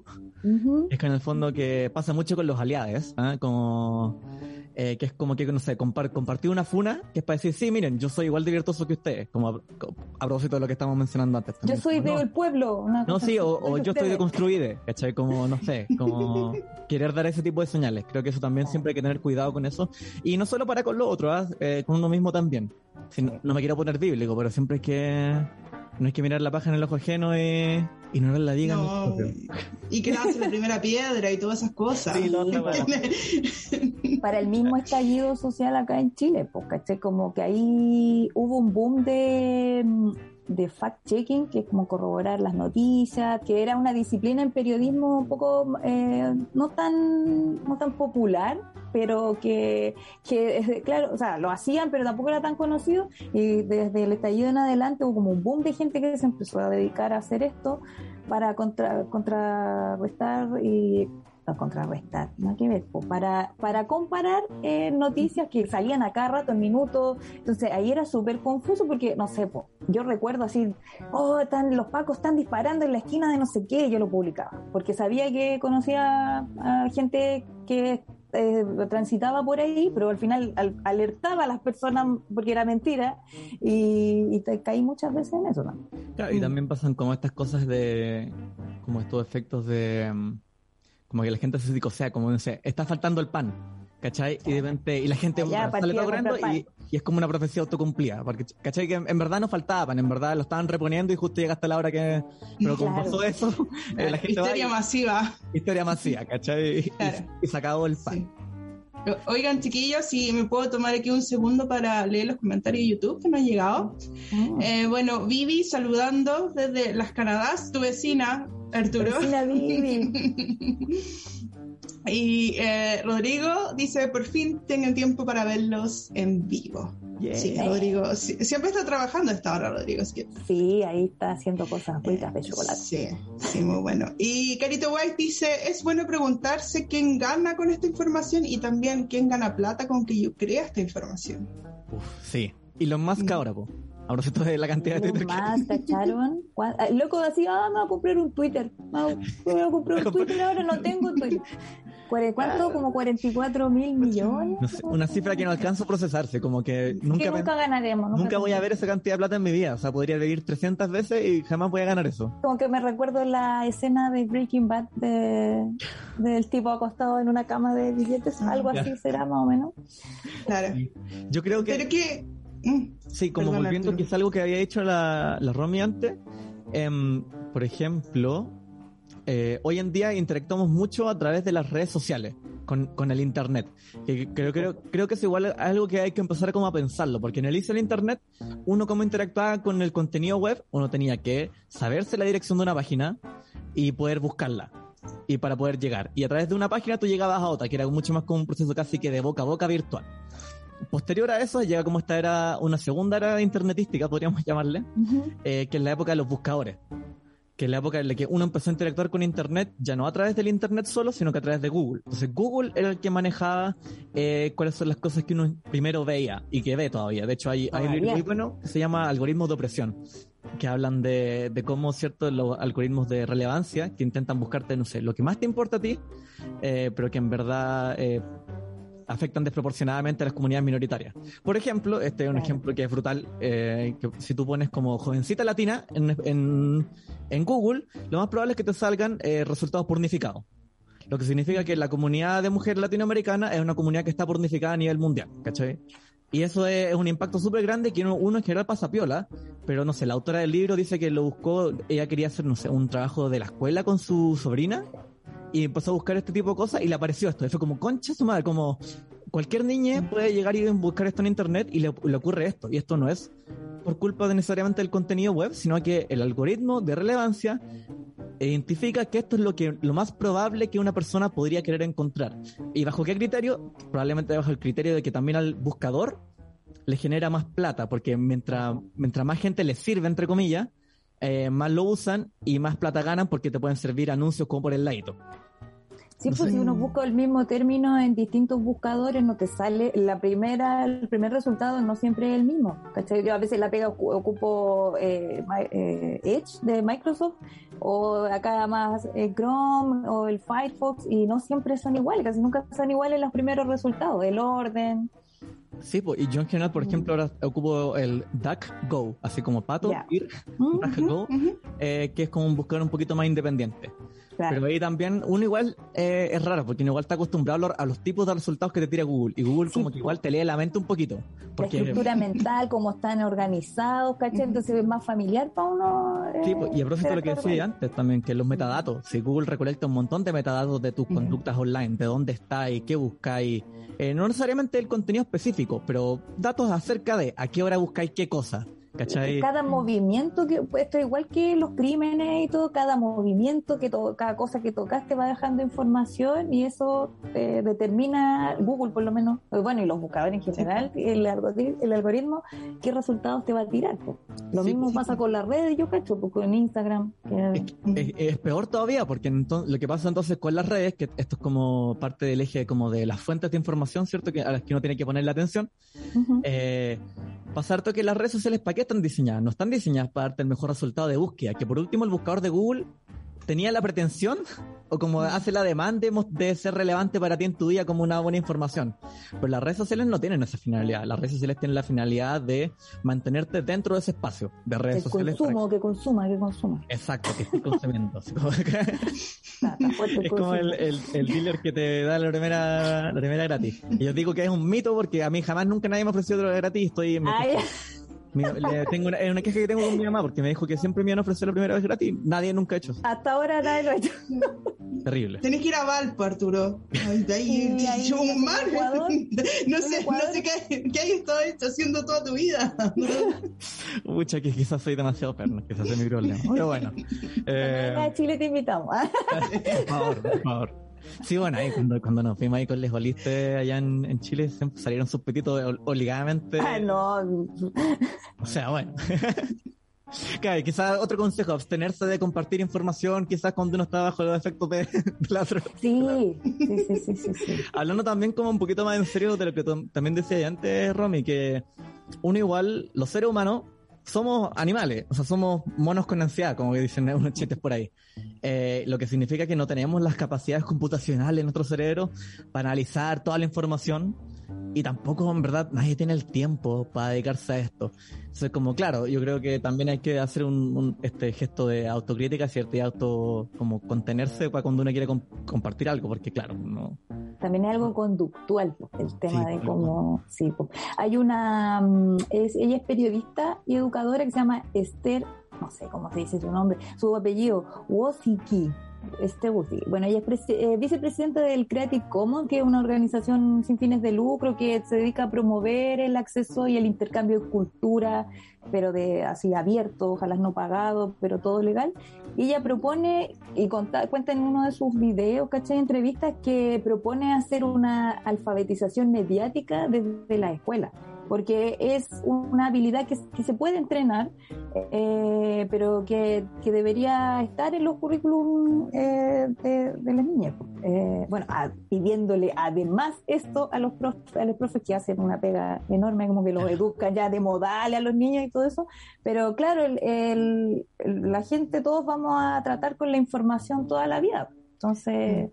Es que en el fondo que pasa mucho con los aliados, ¿eh? como eh, que es como que, no sé, compartir una funa, que es para decir, sí, miren, yo soy igual de virtuoso que ustedes, como a, propósito de lo que estamos mencionando antes. yo soy del pueblo. no, sí, o, yo estoy de construide, ¿cachai? Como, no sé, como [LAUGHS] querer dar ese tipo de señales. Creo que eso también siempre hay que tener cuidado con eso. Y no solo para con lo otro, ¿ah? eh, con uno mismo también. Si no, no me quiero poner bíblico, pero siempre hay que no hay que mirar la paja en el ojo ajeno y, y no la digan. No, y que nace la primera piedra y todas esas cosas. Sí, no, [LAUGHS] Para el mismo estallido social acá en Chile, pues, ¿caché? Como que ahí hubo un boom de de fact-checking, que es como corroborar las noticias, que era una disciplina en periodismo un poco eh, no tan no tan popular, pero que, que, claro, o sea, lo hacían, pero tampoco era tan conocido, y desde el estallido en adelante hubo como un boom de gente que se empezó a dedicar a hacer esto para contra, contrarrestar y contrarrestar, no que ver, para, para comparar eh, noticias que salían a cada rato, en minutos, entonces ahí era súper confuso porque, no sé, yo recuerdo así, oh, están, los pacos están disparando en la esquina de no sé qué, yo lo publicaba, porque sabía que conocía a gente que eh, transitaba por ahí, pero al final alertaba a las personas porque era mentira y, te caí muchas veces en eso también. y también pasan como estas cosas de como estos efectos de, mm, como que la gente se sea como sé, está faltando el pan, ¿cachai? Y de repente, y la gente Ya, sale y, y es como una profecía autocumplida, porque, ¿cachai? Que en, en verdad no faltaba pan, en verdad lo estaban reponiendo y justo llega hasta la hora que, pero como Claro. pasó eso, [LAUGHS] eh, la gente va Historia y- masiva. historia masiva, ¿cachai? Y, Claro. y se acabó el pan. Sí. Oigan, chiquillos, si me puedo tomar aquí un segundo para leer los comentarios de YouTube que me han llegado. Mm. Eh, bueno, Vivi saludando desde las Canadás, tu vecina, Arturo. Vecina Vivi. [LAUGHS] Y eh, Rodrigo dice, por fin tengan tiempo para verlos en vivo. Yeah. Sí, Rodrigo, sí, siempre está trabajando a esta hora, Rodrigo. que- Sí, ahí está haciendo cosas ricas de chocolate. Sí, sí, muy bueno. Y Carito White dice, es bueno preguntarse quién gana con esta información y también quién gana plata con que yo crea esta información. Uf, sí. Y los más que ahora, po. Ahora sí de la cantidad de Twitter más, ¿cacharon? ¿Cuán- ah, Loco, así, ah, me voy a comprar un Twitter. Me voy a comprar un Twitter, ahora no tengo Twitter. [LAUGHS] ¿Cuánto? Como 44 mil millones. No sé, una cifra que no alcanza a procesarse, como que que nunca, nunca pen- ganaremos. nunca voy a ver esa cantidad de plata en mi vida. O sea, podría vivir 300 veces y jamás voy a ganar eso. Como que me recuerdo la escena de Breaking Bad de, del tipo acostado en una cama de billetes. Algo Ya. así será más o menos. Claro. Yo creo que, Pero que... mm, sí, como Perdón, volviendo Arturo. quizá algo que había hecho la, la Romy antes, em, por ejemplo, eh, hoy en día interactuamos mucho a través de las redes sociales. Con, con el internet. Que creo, creo, creo que es igual algo que hay que empezar como a pensarlo, porque en el inicio del internet, uno como interactuaba con el contenido web, uno tenía que saberse la dirección de una página y poder buscarla. Y para poder llegar. Y a través de una página tú llegabas a otra, que era mucho más como un proceso casi que de boca a boca virtual. Posterior a eso llega como esta era una segunda era internetística, podríamos [LAUGHS] llamarle, eh, que es la época de los buscadores. Que es la época en la que uno empezó a interactuar con Internet, ya no a través del Internet solo, sino que a través de Google. Entonces Google era el que manejaba eh, cuáles son las cosas que uno primero veía y que ve todavía. De hecho, hay, hay un libro muy bueno que se llama Algoritmos de opresión, que hablan de, de cómo ciertos los algoritmos de relevancia que intentan buscarte, no sé, lo que más te importa a ti, eh, pero que en verdad eh, afectan desproporcionadamente a las comunidades minoritarias. Por ejemplo, este es un ejemplo que es brutal, eh, que si tú pones como jovencita latina en, en, en Google, lo más probable es que te salgan eh, resultados pornificados. Lo que significa que la comunidad de mujeres latinoamericanas es una comunidad que está pornificada a nivel mundial, ¿cachai? Y eso es, es un impacto súper grande que uno, uno en general pasa piola, pero no sé, la autora del libro dice que lo buscó, ella quería hacer, no sé, un trabajo de la escuela con su sobrina y empezó a buscar este tipo de cosas y le apareció esto. Y fue como, concha su madre, como cualquier niña puede llegar y buscar esto en internet y le, le ocurre esto. Y esto no es por culpa de necesariamente del contenido web, sino que el algoritmo de relevancia identifica que esto es lo que lo más probable que una persona podría querer encontrar. ¿Y bajo qué criterio? Probablemente bajo el criterio de que también al buscador le genera más plata, porque mientras, mientras más gente le sirve, entre comillas, eh, más lo usan y más plata ganan porque te pueden servir anuncios como por el ladito. Sí, No pues sé. si uno busca el mismo término en distintos buscadores, no te sale la primera, el primer resultado no siempre es el mismo. ¿cachai? Yo a veces la pega ocu- ocupo eh, eh, Edge de Microsoft o acá más eh, Chrome o el Firefox y no siempre son iguales, casi nunca son iguales los primeros resultados, el orden. Sí, pues, y en general, por ejemplo, ahora ocupo el DuckGo, así como pato, ir, DuckGo, Ujú. eh, que es como un buscador un poquito más independiente. Claro. Pero ahí también uno igual eh, es raro, porque uno igual está acostumbrado a los, tipos de resultados que te tira Google. Y Google Sí, como que igual te lee la mente un poquito. la Porque, estructura mental, cómo están organizados, ¿cachai? Entonces es más familiar para uno. eh, Sí, pues, y a propósito de lo que decía antes también, que los metadatos, si Google recolecta un montón de metadatos de tus Ujú. conductas online, de dónde estáis, qué buscáis, eh, no necesariamente el contenido específico, pero datos acerca de a qué hora buscáis qué cosa, ¿cachai? Cada movimiento que, pues, esto es igual que los crímenes y todo, cada movimiento que to- cada cosa que tocaste va dejando información y eso eh, determina Google por lo menos, eh, bueno, y los buscadores en general, el, algori- el algoritmo, qué resultados te va a tirar. Lo Sí, mismo sí. pasa con las redes, yo cacho, pues, con Instagram. que- Es, es peor todavía, porque lo que pasa entonces con las redes, que esto es como parte del eje como de las fuentes de información, ¿cierto? Que a las que uno tiene que ponerle atención. Ujú. Eh, pasar que las redes sociales, ¿para qué están diseñadas? No están diseñadas para darte el mejor resultado de búsqueda. Que por último el buscador de Google tenía la pretensión o como hace la demanda de ser relevante para ti en tu día como una buena información. Pero las redes sociales no tienen esa finalidad. Las redes sociales tienen la finalidad de mantenerte dentro de ese espacio de redes que sociales. Consumo, que consuma, que consuma. Exacto, que estés consumiendo. [LAUGHS] es como el, el, el, dealer que te da la primera, la primera gratis. Y yo digo que es un mito porque a mí jamás nunca nadie me ha ofrecido otra gratis estoy... [LAUGHS] le tengo una, una, queja que tengo con mi mamá porque me dijo que siempre me iban a ofrecer la primera vez gratis. Nadie nunca ha hecho eso. Hasta ahora nadie lo ha hecho. Terrible. Tenés que ir a Valpo, Arturo. Ahí, ahí, ahí un mar. [LAUGHS] No sé, no sé qué, qué hay estado haciendo toda tu vida. [LAUGHS] Mucha, que quizás soy demasiado perno, quizás es mi problema. Pero bueno. Eh... A Chile te invitamos. [LAUGHS] por favor, por favor. Sí, bueno, ahí cuando, cuando nos fuimos ahí con Les Oliste allá en, en Chile, salieron sus petitos obligadamente. Ah, no. O sea, bueno. [LAUGHS] Claro, quizás otro consejo, abstenerse de compartir información, quizás cuando uno está bajo los efectos de, la droga. Sí, sí, sí, sí, sí, sí. Hablando también como un poquito más en serio de lo que también decía antes, Romy, que uno igual, los seres humanos, somos animales, o sea, somos monos con ansiedad, como dicen unos chistes por ahí. Eh, lo que significa que no tenemos las capacidades computacionales en nuestro cerebro para analizar toda la información y tampoco, en verdad, nadie tiene el tiempo para dedicarse a esto. Entonces, como claro, yo creo que también hay que hacer un, este gesto de autocrítica, ¿cierto? Y auto, como contenerse para cuando uno quiere compartir algo, porque claro, no. También es algo conductual, el tema de cómo, sí, hay una, mm, es, ella es periodista y educadora que se llama Esther, no sé cómo se dice su nombre, su apellido, Wosiki este Bueno, ella es eh, vicepresidenta del Creative Commons, que es una organización sin fines de lucro que se dedica a promover el acceso y el intercambio de cultura, pero de así abierto, ojalá no pagado, pero todo legal. Y ella propone, y cuenta en uno de sus videos, ¿cachai? Entrevistas, que propone hacer una alfabetización mediática desde la escuela porque es una habilidad que, se puede entrenar, eh, pero que, debería estar en los currículum eh, de, las niñas. Eh, bueno, pidiéndole además esto a los, profes, a los profes que hacen una pega enorme, como que los educan ya de modales a los niños y todo eso, pero claro, el, la gente, todos vamos a tratar con la información toda la vida, entonces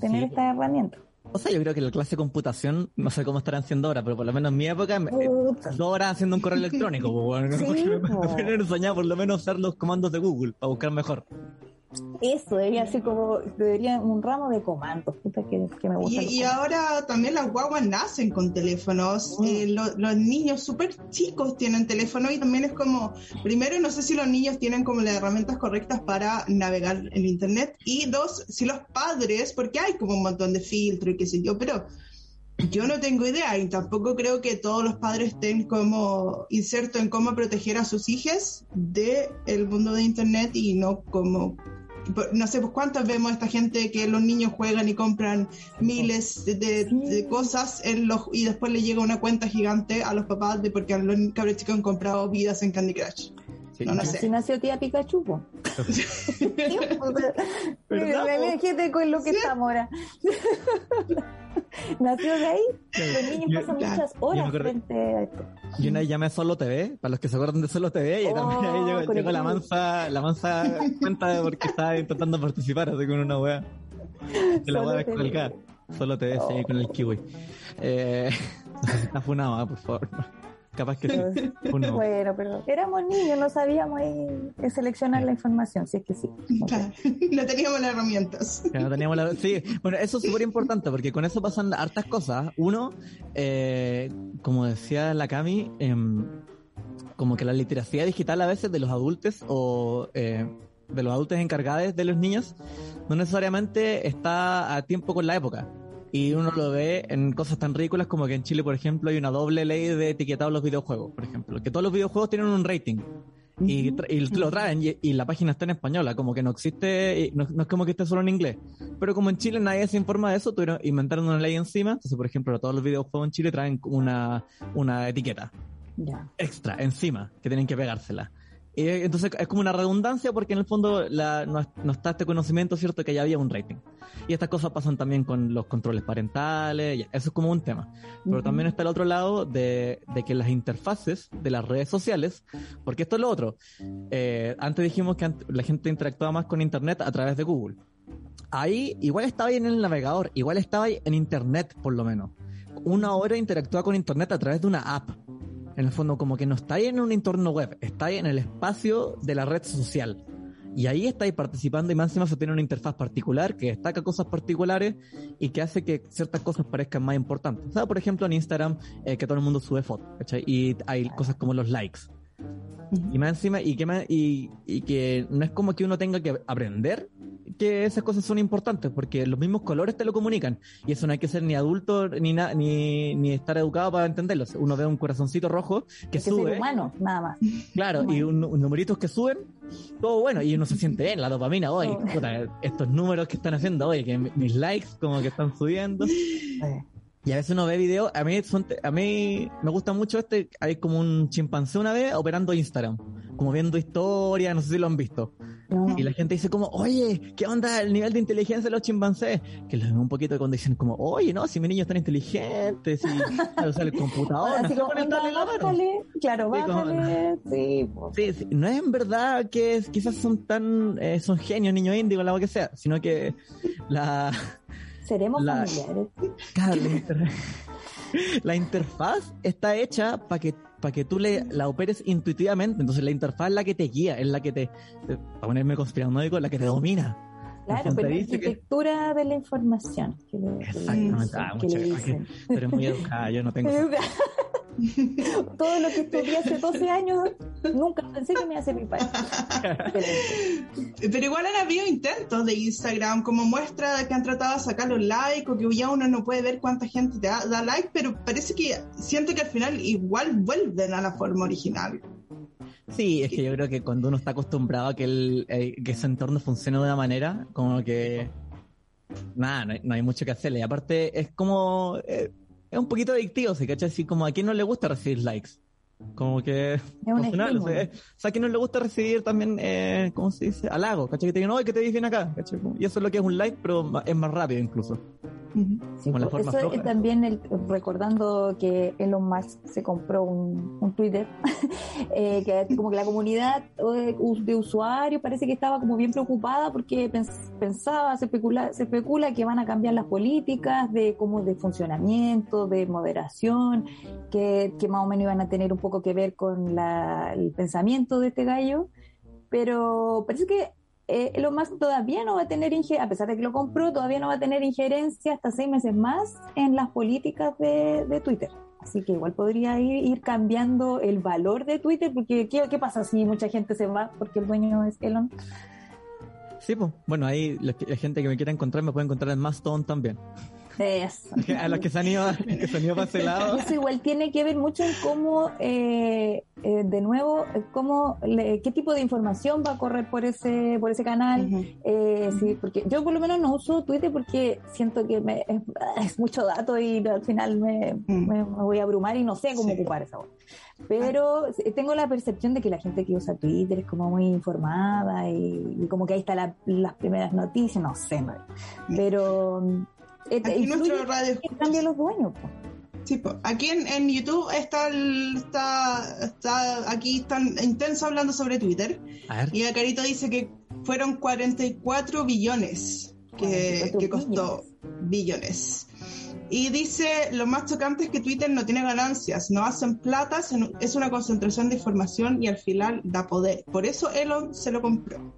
tener esta herramienta. O sea, yo creo que la clase de computación, no sé cómo estarán haciendo ahora, pero por lo menos en mi época, eh, dos horas haciendo un correo electrónico. [LAUGHS] Pues, bueno, sí, [LAUGHS] me, me por lo menos usar los comandos de Google para buscar mejor. Eso, debería ser como, debería un ramo de comandos, puta que, me gusta. Y, ahora también las guaguas nacen con teléfonos, mm. eh, los niños súper chicos tienen teléfono y también es como, primero no sé si los niños tienen como las herramientas correctas para navegar en internet y dos, si los padres, porque hay como un montón de filtros y qué sé yo, pero yo no tengo idea y tampoco creo que todos los padres estén como insertos en cómo proteger a sus hijos del el mundo de internet y no como no sé pues cuántas vemos esta gente que los niños juegan y compran miles de, cosas en los, y después le llega una cuenta gigante a los papás de porque los cabros chicos han comprado vidas en Candy Crush. No, no sé. nació tía Pikachu. [LAUGHS] Me gente con lo que estamos ahora. [LAUGHS] nació de ahí. Los niños pasan muchas horas frente a esto. Y una llamé Solo TV, para los que se acuerdan de Solo TV, y también ahí llegó, llegó la mansa, la mansa cuenta de porque estaba intentando participar, así con una wea. Que la wea descolgada. Solo TV, sí, con el kiwi. Eh, [LAUGHS] está funado, por favor. Capaz que sí. [LAUGHS] Bueno, pero éramos niños, no sabíamos ahí seleccionar la información, si es que sí. [LAUGHS] no teníamos las herramientas. No teníamos la... Sí, bueno, eso es súper importante porque con eso pasan hartas cosas. Uno, eh, como decía la Cami, em, como que la literacia digital a veces de los adultos o eh, de los adultos encargados de los niños no necesariamente está a tiempo con la época. Y uno lo ve en cosas tan ridículas como que en Chile, por ejemplo, hay una doble ley de etiquetado los videojuegos, por ejemplo. Que todos los videojuegos tienen un rating. Y, lo traen y, la página está en española, como que no existe, no, es como que esté solo en inglés. Pero como en Chile nadie se informa de eso, tuvieron, inventaron una ley encima. Entonces, por ejemplo, todos los videojuegos en Chile traen una, una etiqueta extra encima que tienen que pegársela. Y entonces es como una redundancia porque en el fondo la, no, está este conocimiento, ¿cierto? Que ya había un rating. Y estas cosas pasan también con los controles parentales, eso es como un tema. Pero también está el otro lado de, que las interfaces de las redes sociales, porque esto es lo otro. Eh, antes dijimos que la gente interactuaba más con Internet a través de Google. Ahí igual estaba ahí en el navegador, igual estaba ahí en Internet por lo menos. Una hora interactúa con Internet a través de una app en el fondo como que no está ahí en un entorno web, está ahí en el espacio de la red social. Y ahí estáis participando y más encima se tiene una interfaz particular que destaca cosas particulares y que hace que ciertas cosas parezcan más importantes. O sea, por ejemplo, en Instagram, eh, que todo el mundo sube fotos, Y hay cosas como los likes. Y más encima, y que, y, y que no es como que uno tenga que aprender que esas cosas son importantes, porque los mismos colores te lo comunican. Y eso no hay que ser ni adulto ni, ni, ni estar educado para entenderlo. Uno ve un corazoncito rojo que sube. Ser humano, nada más. Claro, y un, numeritos que suben, todo bueno, y uno se siente bien, la dopamina, hoy, estos números que están haciendo hoy, que mis likes como que están subiendo. Y a veces uno ve videos, a mí, a mí me gusta mucho este, hay como un chimpancé una vez operando Instagram, como viendo historia, no sé si lo han visto. Y la gente dice como, oye, ¿qué onda el nivel de inteligencia de los chimpancés? Que ven un poquito cuando dicen como, oye, no, si mi niño es tan inteligente, [LAUGHS] si o sea, el computador, como, claro, bájale, sí, sí, sí, no es en verdad que quizás son tan, eh, son genios, niños índigos, la que sea, sino que la ¿Seremos familiares? [LAUGHS] la, interfaz está hecha para que para que tú le, la operes intuitivamente. Entonces la interfaz es la que te guía, es la que te, para ponerme conspiranoico, es la que te domina. Claro, pero la arquitectura de la información. Que le, Exactamente. Ah, pero es muy educada, yo no tengo... [LAUGHS] [LAUGHS] Todo lo que estudié hace 12 años, nunca pensé que me iba a servir para Pero igual han habido intentos de Instagram, como muestra que han tratado de sacar los likes, o que ya uno no puede ver cuánta gente te da, da like, pero parece que siento que al final igual vuelven a la forma original. Sí, es que yo creo que cuando uno está acostumbrado a que, el, eh, que ese entorno funcione de una manera, como que nada, no hay, mucho que hacerle. Y aparte, es como eh, es un poquito adictivo, ¿se cacha? Así como a quién no le gusta recibir likes. Como que es [LAUGHS] emocional, o sea, a quién no le gusta recibir también, eh, ¿cómo se dice? Halago, ¿cachai? Que te digan, oye, que te dicen acá, ¿cachai? Y eso es lo que es un like, pero es más rápido incluso. Eso es también el, recordando que Elon Musk se compró un, un Twitter, [LAUGHS] eh, que como que la comunidad de, usuarios parece que estaba como bien preocupada porque pensaba, se especula, se especula que van a cambiar las políticas de como de funcionamiento, de moderación, que, que más o menos iban a tener un poco que ver con la, el pensamiento de este gallo pero parece que eh, Elon Musk todavía no va a tener, a pesar de que lo compró, todavía no va a tener injerencia hasta seis meses más en las políticas de, Twitter. Así que igual podría ir, cambiando el valor de Twitter, porque ¿qué, ¿qué, pasa si mucha gente se va porque el dueño es Elon? Sí, pues, bueno, ahí la, gente que me quiera encontrar me puede encontrar en Mastodon también. Eso. A los que se han ido, [LAUGHS] que se han ido para ese lado. Eso igual tiene que ver mucho en cómo, eh, eh, de nuevo, cómo, qué tipo de información va a correr por ese, por ese canal. eh, sí, porque yo por lo menos no uso Twitter porque siento que me, es, mucho dato y al final me, me, voy a abrumar y no sé cómo ocupar esa voz. Pero tengo la percepción de que la gente que usa Twitter es como muy informada y, como que ahí están las primeras noticias, no sé, pero eh, aquí nuestro radio cambia los dueños. Sí, aquí en, YouTube está, está, está, aquí están intenso hablando sobre Twitter. Y Carito dice que fueron 44 billones que, que costó billones. Y dice, lo más chocante es que Twitter no tiene ganancias, no hacen plata, es una concentración de información y al final da poder. Por eso Elon se lo compró.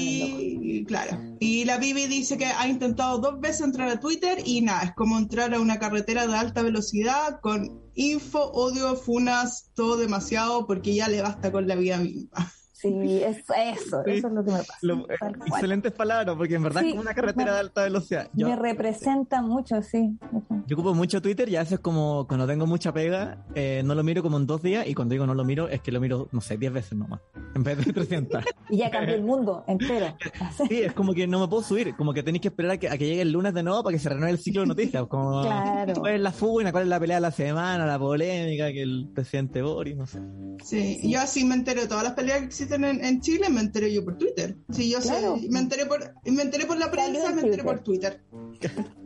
Y, claro, y la Bibi dice que ha intentado dos veces entrar a Twitter y nada, es como entrar a una carretera de alta velocidad con info, odio, funas, todo demasiado porque ya le basta con la vida misma. Sí, es eso, eso es lo que me pasa. Eh, excelentes palabras, porque en verdad es como una carretera de alta velocidad. me representa mucho, sí. Yo ocupo mucho Twitter y a veces como cuando tengo mucha pega, eh, no lo miro como en dos días y cuando digo no lo miro es que lo miro, no sé, diez veces nomás. en vez de 300. [LAUGHS] y ya cambió el mundo entero. [LAUGHS] sí, es como que no me puedo subir, como que tenéis que esperar a que, a que, llegue el lunes de nuevo para que se renueve el ciclo de noticias. Como, [LAUGHS] claro. ¿Cuál es la fuga? ¿Cuál es la pelea de la semana? La polémica, que el presidente Boris, no sé. Sí, yo así me entero de todas las peleas que existen en, en Chile, me entero yo por Twitter. Sí, yo claro. sé, me enteré por, me enteré por la prensa, me enteré por Twitter. [LAUGHS]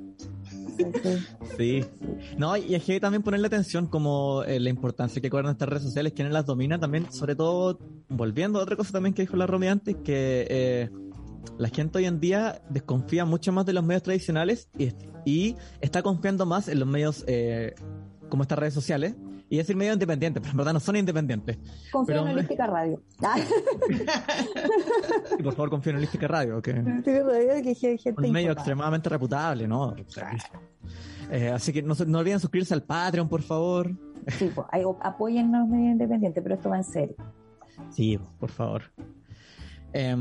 Sí. No, y es que también ponerle atención como eh, la importancia que cobran estas redes sociales, quienes las dominan también, sobre todo, volviendo a otra cosa también que dijo la Romy antes, que eh, la gente hoy en día desconfía mucho más de los medios tradicionales y, y está confiando más en los medios eh, como estas redes sociales. Y decir medio independiente, pero en verdad no son independientes. Confío en Holística Radio. y por favor, confío en Holística Radio. Que... que un medio extremadamente reputable, ¿no? Eh, así que no, no olviden suscribirse al Patreon, por favor. Sí, pues, apoyen los medios independientes, pero esto va en serio. Sí, por favor. Eh,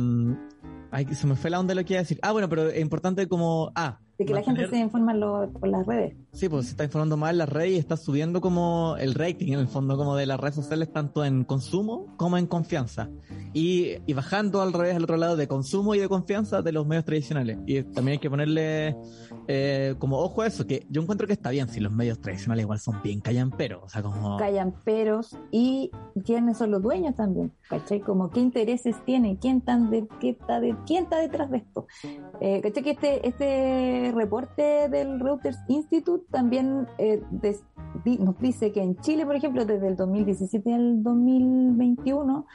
ay, se me fue la onda de lo que iba a decir. Ah, bueno, pero es importante como... Ah, de que la gente se informa por las redes. Sí, pues se está informando más en las redes y está subiendo como el rating en el fondo como de las redes sociales tanto en consumo como en confianza. Y, y bajando al revés al otro lado de consumo y de confianza de los medios tradicionales. Y también hay que ponerle eh, como ojo a eso, que yo encuentro que está bien si los medios tradicionales igual son bien callamperos. O sea, como... Callamperos y quiénes son los dueños también. ¿Cachai? Como qué intereses tiene, quién, tan de, qué está de, quién está detrás de esto. Eh, ¿Cachai? Que este, este reporte del Reuters Institute también eh, nos dice que en Chile, por ejemplo, desde el 2017 al 2021,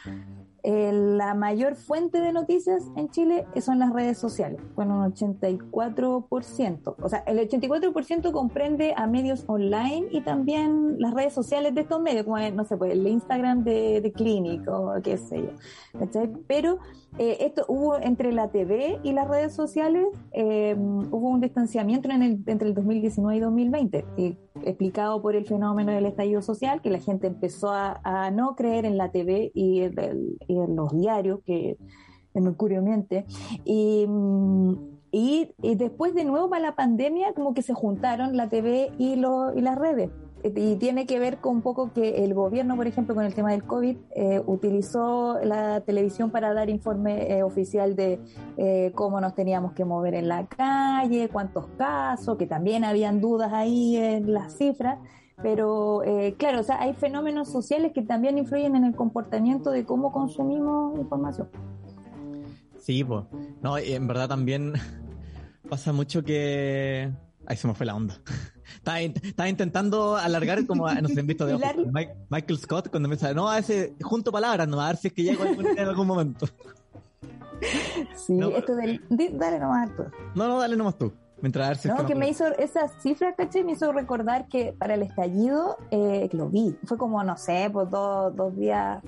eh, la mayor fuente de noticias en Chile son las redes sociales, con un 84%. O sea, el 84% comprende a medios online y también las redes sociales de estos medios, como, no sé, pues el Instagram de, de Clinic o qué sé yo. ¿cachai? Pero eh, esto hubo entre la TV y las redes sociales, eh, hubo un distanciamiento en el, entre el 2019 y 2020, y explicado por el fenómeno del estallido social, que la gente empezó a, a no creer en la TV y, el, y, en los diarios, que en Mercurio miente, y, y, y, después de nuevo para la pandemia, como que se juntaron la TV y, lo, y las redes y tiene que ver con un poco que el gobierno, por ejemplo, con el tema del COVID, eh, utilizó la televisión para dar informe eh, oficial de eh, cómo nos teníamos que mover en la calle, cuántos casos, que también habían dudas ahí en las cifras. Pero eh, claro, o sea, hay fenómenos sociales que también influyen en el comportamiento de cómo consumimos información. Sí, pues. No, en verdad también [LAUGHS] pasa mucho que... Ahí se me fue la onda. [LAUGHS] Estaba, estaba, intentando alargar como no sé, visto de [LAUGHS] Mike, Michael Scott cuando me dice, no, a ese, junto palabras, no, a ver si es que llego en algún momento. Sí, no, esto del, dale nomás tú. No, no, dale nomás tú. Mientras no, que, me hizo esas cifras, ¿cachai? Me hizo recordar que para el estallido, eh, lo vi, fue como, no sé, pues dos, dos días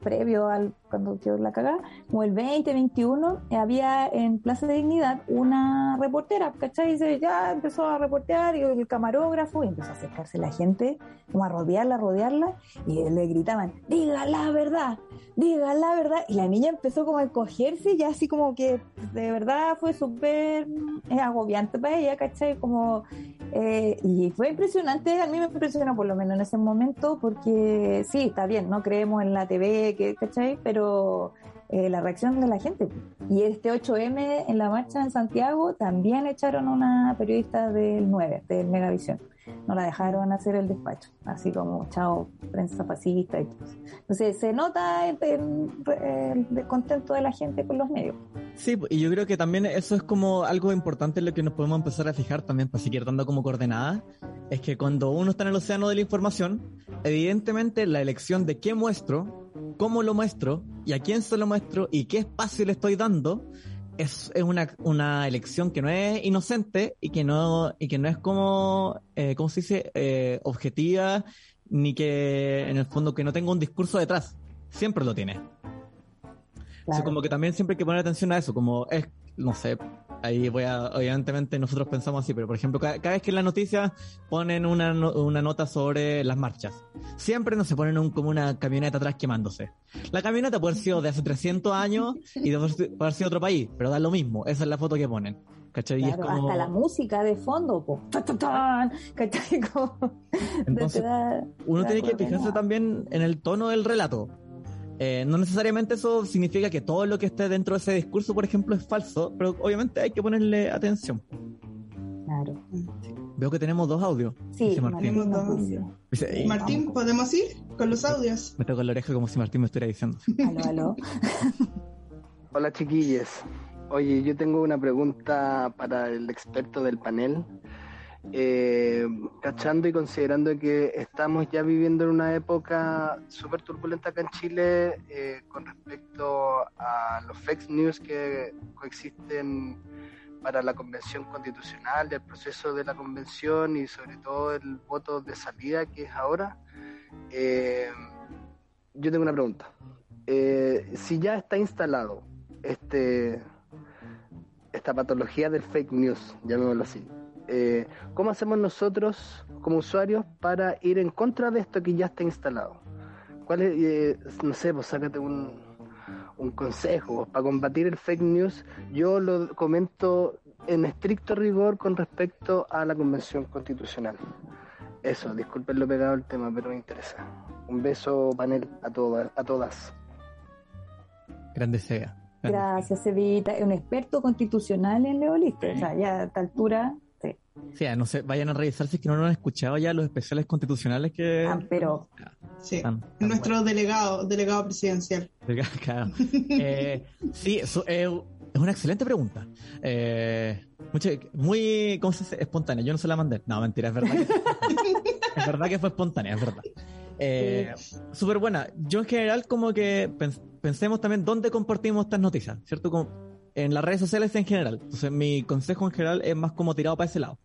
previo al cuando quedó la cagada, como el 20, 21, había en Plaza de Dignidad una reportera, ¿cachai? Y se, ya empezó a reportear y el camarógrafo y empezó a acercarse la gente, como a rodearla, a rodearla, y le gritaban, diga la verdad, diga la verdad. Y la niña empezó como a encogerse, ya así como que de verdad fue súper eh, agobiante para ella, ¿cachai? Como, eh, y fue impresionante, a mí me impresionó por lo menos en ese momento, porque sí, está bien, no creemos en la TV, que, ¿cachai? Pero pero eh, la reacción de la gente. Y este 8M en la marcha en Santiago también echaron una periodista del 9, del Megavisión. No la dejaron hacer el despacho, así como chao, prensa pacifista y todo. Entonces se nota el, el, el de la gente con los medios. Sí, y yo creo que también eso es como algo importante en lo que nos podemos empezar a fijar también para seguir dando como coordenadas, es que cuando uno está en el océano de la información, evidentemente la elección de qué muestro, cómo lo muestro y a quién se lo muestro y qué espacio le estoy dando, es, es una, una elección que no es inocente y que no, y que no es como, eh, ¿cómo se dice?, eh, objetiva, ni que en el fondo que no tenga un discurso detrás. Siempre lo tiene. Claro. O sea, como que también siempre hay que poner atención a eso, como es, no sé, ahí voy a, obviamente nosotros pensamos así, pero por ejemplo, cada, cada vez que en la noticia ponen una, una, nota sobre las marchas, siempre no se ponen un, como una camioneta atrás quemándose. La camioneta puede haber sido de hace 300 años y de puede haber sido otro país, pero da lo mismo, esa es la foto que ponen. ¿Cachai? Claro, como... Hasta la música de fondo, po. ¿cachai? [LAUGHS] Como... [LAUGHS] Entonces, uno tiene que fijarse también en el tono del relato. Eh, no necesariamente eso significa que todo lo que esté dentro de ese discurso, por ejemplo, es falso, pero obviamente hay que ponerle atención. Claro. Veo que tenemos dos audios. Sí, dice Martín. Tenemos dos Martín. audios. Dice, "Ey, Martín, ¿podemos ir con los audios? Me toco la oreja como si Martín me estuviera diciendo. [LAUGHS] Aló, aló. [LAUGHS] Hola chiquilles. Oye, yo tengo una pregunta para el experto del panel. Eh, cachando y considerando que estamos ya viviendo en una época súper turbulenta acá en Chile eh, con respecto a los fake news que coexisten para la convención constitucional y el proceso de la convención y sobre todo el voto de salida que es ahora, eh, yo tengo una pregunta. Eh, si ya está instalado este esta patología del fake news, llamémoslo así, eh, ¿cómo hacemos nosotros como usuarios para ir en contra de esto que ya está instalado? ¿Cuál es, eh, no sé, pues sácate un, un consejo para combatir el fake news? Yo lo comento en estricto rigor con respecto a la convención constitucional. Eso, disculpen lo pegado el tema, pero me interesa. Un beso, panel, a todas, a todas. Grande sea. Gracias, Evita. Es un experto constitucional en Leoliste. O sea, ya a esta altura, sí. No sé, vayan a revisar si es que no lo han escuchado ya los especiales constitucionales que... Ah, pero Sí. están- Es están nuestro delegado, delegado presidencial. [LAUGHS] Claro. [LAUGHS] Eh, sí, eso, eh, es una excelente pregunta. Eh, mucho- muy, ¿cómo se dice? Espontánea. Yo no se la mandé. No, mentira, es verdad. Que, es verdad que fue espontánea, es verdad. Eh, Súper buena. Yo en general como que pens- pensemos también dónde compartimos estas noticias, ¿cierto? Como en las redes sociales en general. Entonces mi consejo en general es más como tirado para ese lado.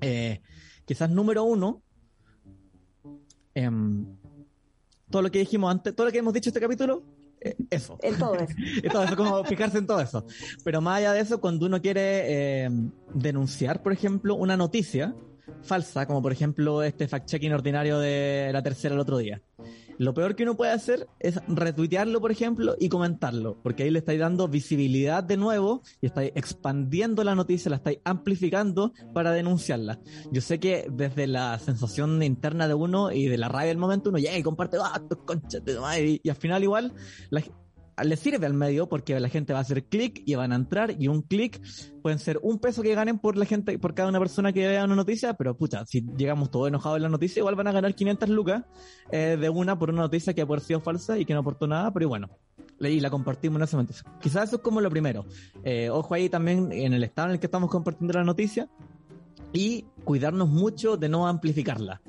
Eh, quizás número uno, em, todo lo que dijimos antes, todo lo que hemos dicho este capítulo, eh, eso. en todo eso. [LAUGHS] Y todo eso, como fijarse en todo eso. Pero más allá de eso, cuando uno quiere eh, denunciar, por ejemplo, una noticia falsa, como por ejemplo este fact-checking ordinario de la tercera el otro día, lo peor que uno puede hacer es retuitearlo, por ejemplo, y comentarlo, porque ahí le estáis dando visibilidad de nuevo y estáis expandiendo la noticia, la estáis amplificando para denunciarla. Yo sé que desde la sensación interna de uno y de la rabia del momento, uno llega y comparte, ah, tu concha de tu madre", y, y al final igual la, le sirve al medio porque la gente va a hacer clic y van a entrar y un clic pueden ser un peso que ganen por la gente, por cada una persona que vea una noticia, pero pucha, si llegamos todos enojados en la noticia, igual van a ganar 500 lucas eh, de una por una noticia que ha sido falsa y que no aportó nada, pero bueno, y la compartimos en ese momento. Quizás eso es como lo primero. Eh, ojo ahí también en el estado en el que estamos compartiendo la noticia y cuidarnos mucho de no amplificarla.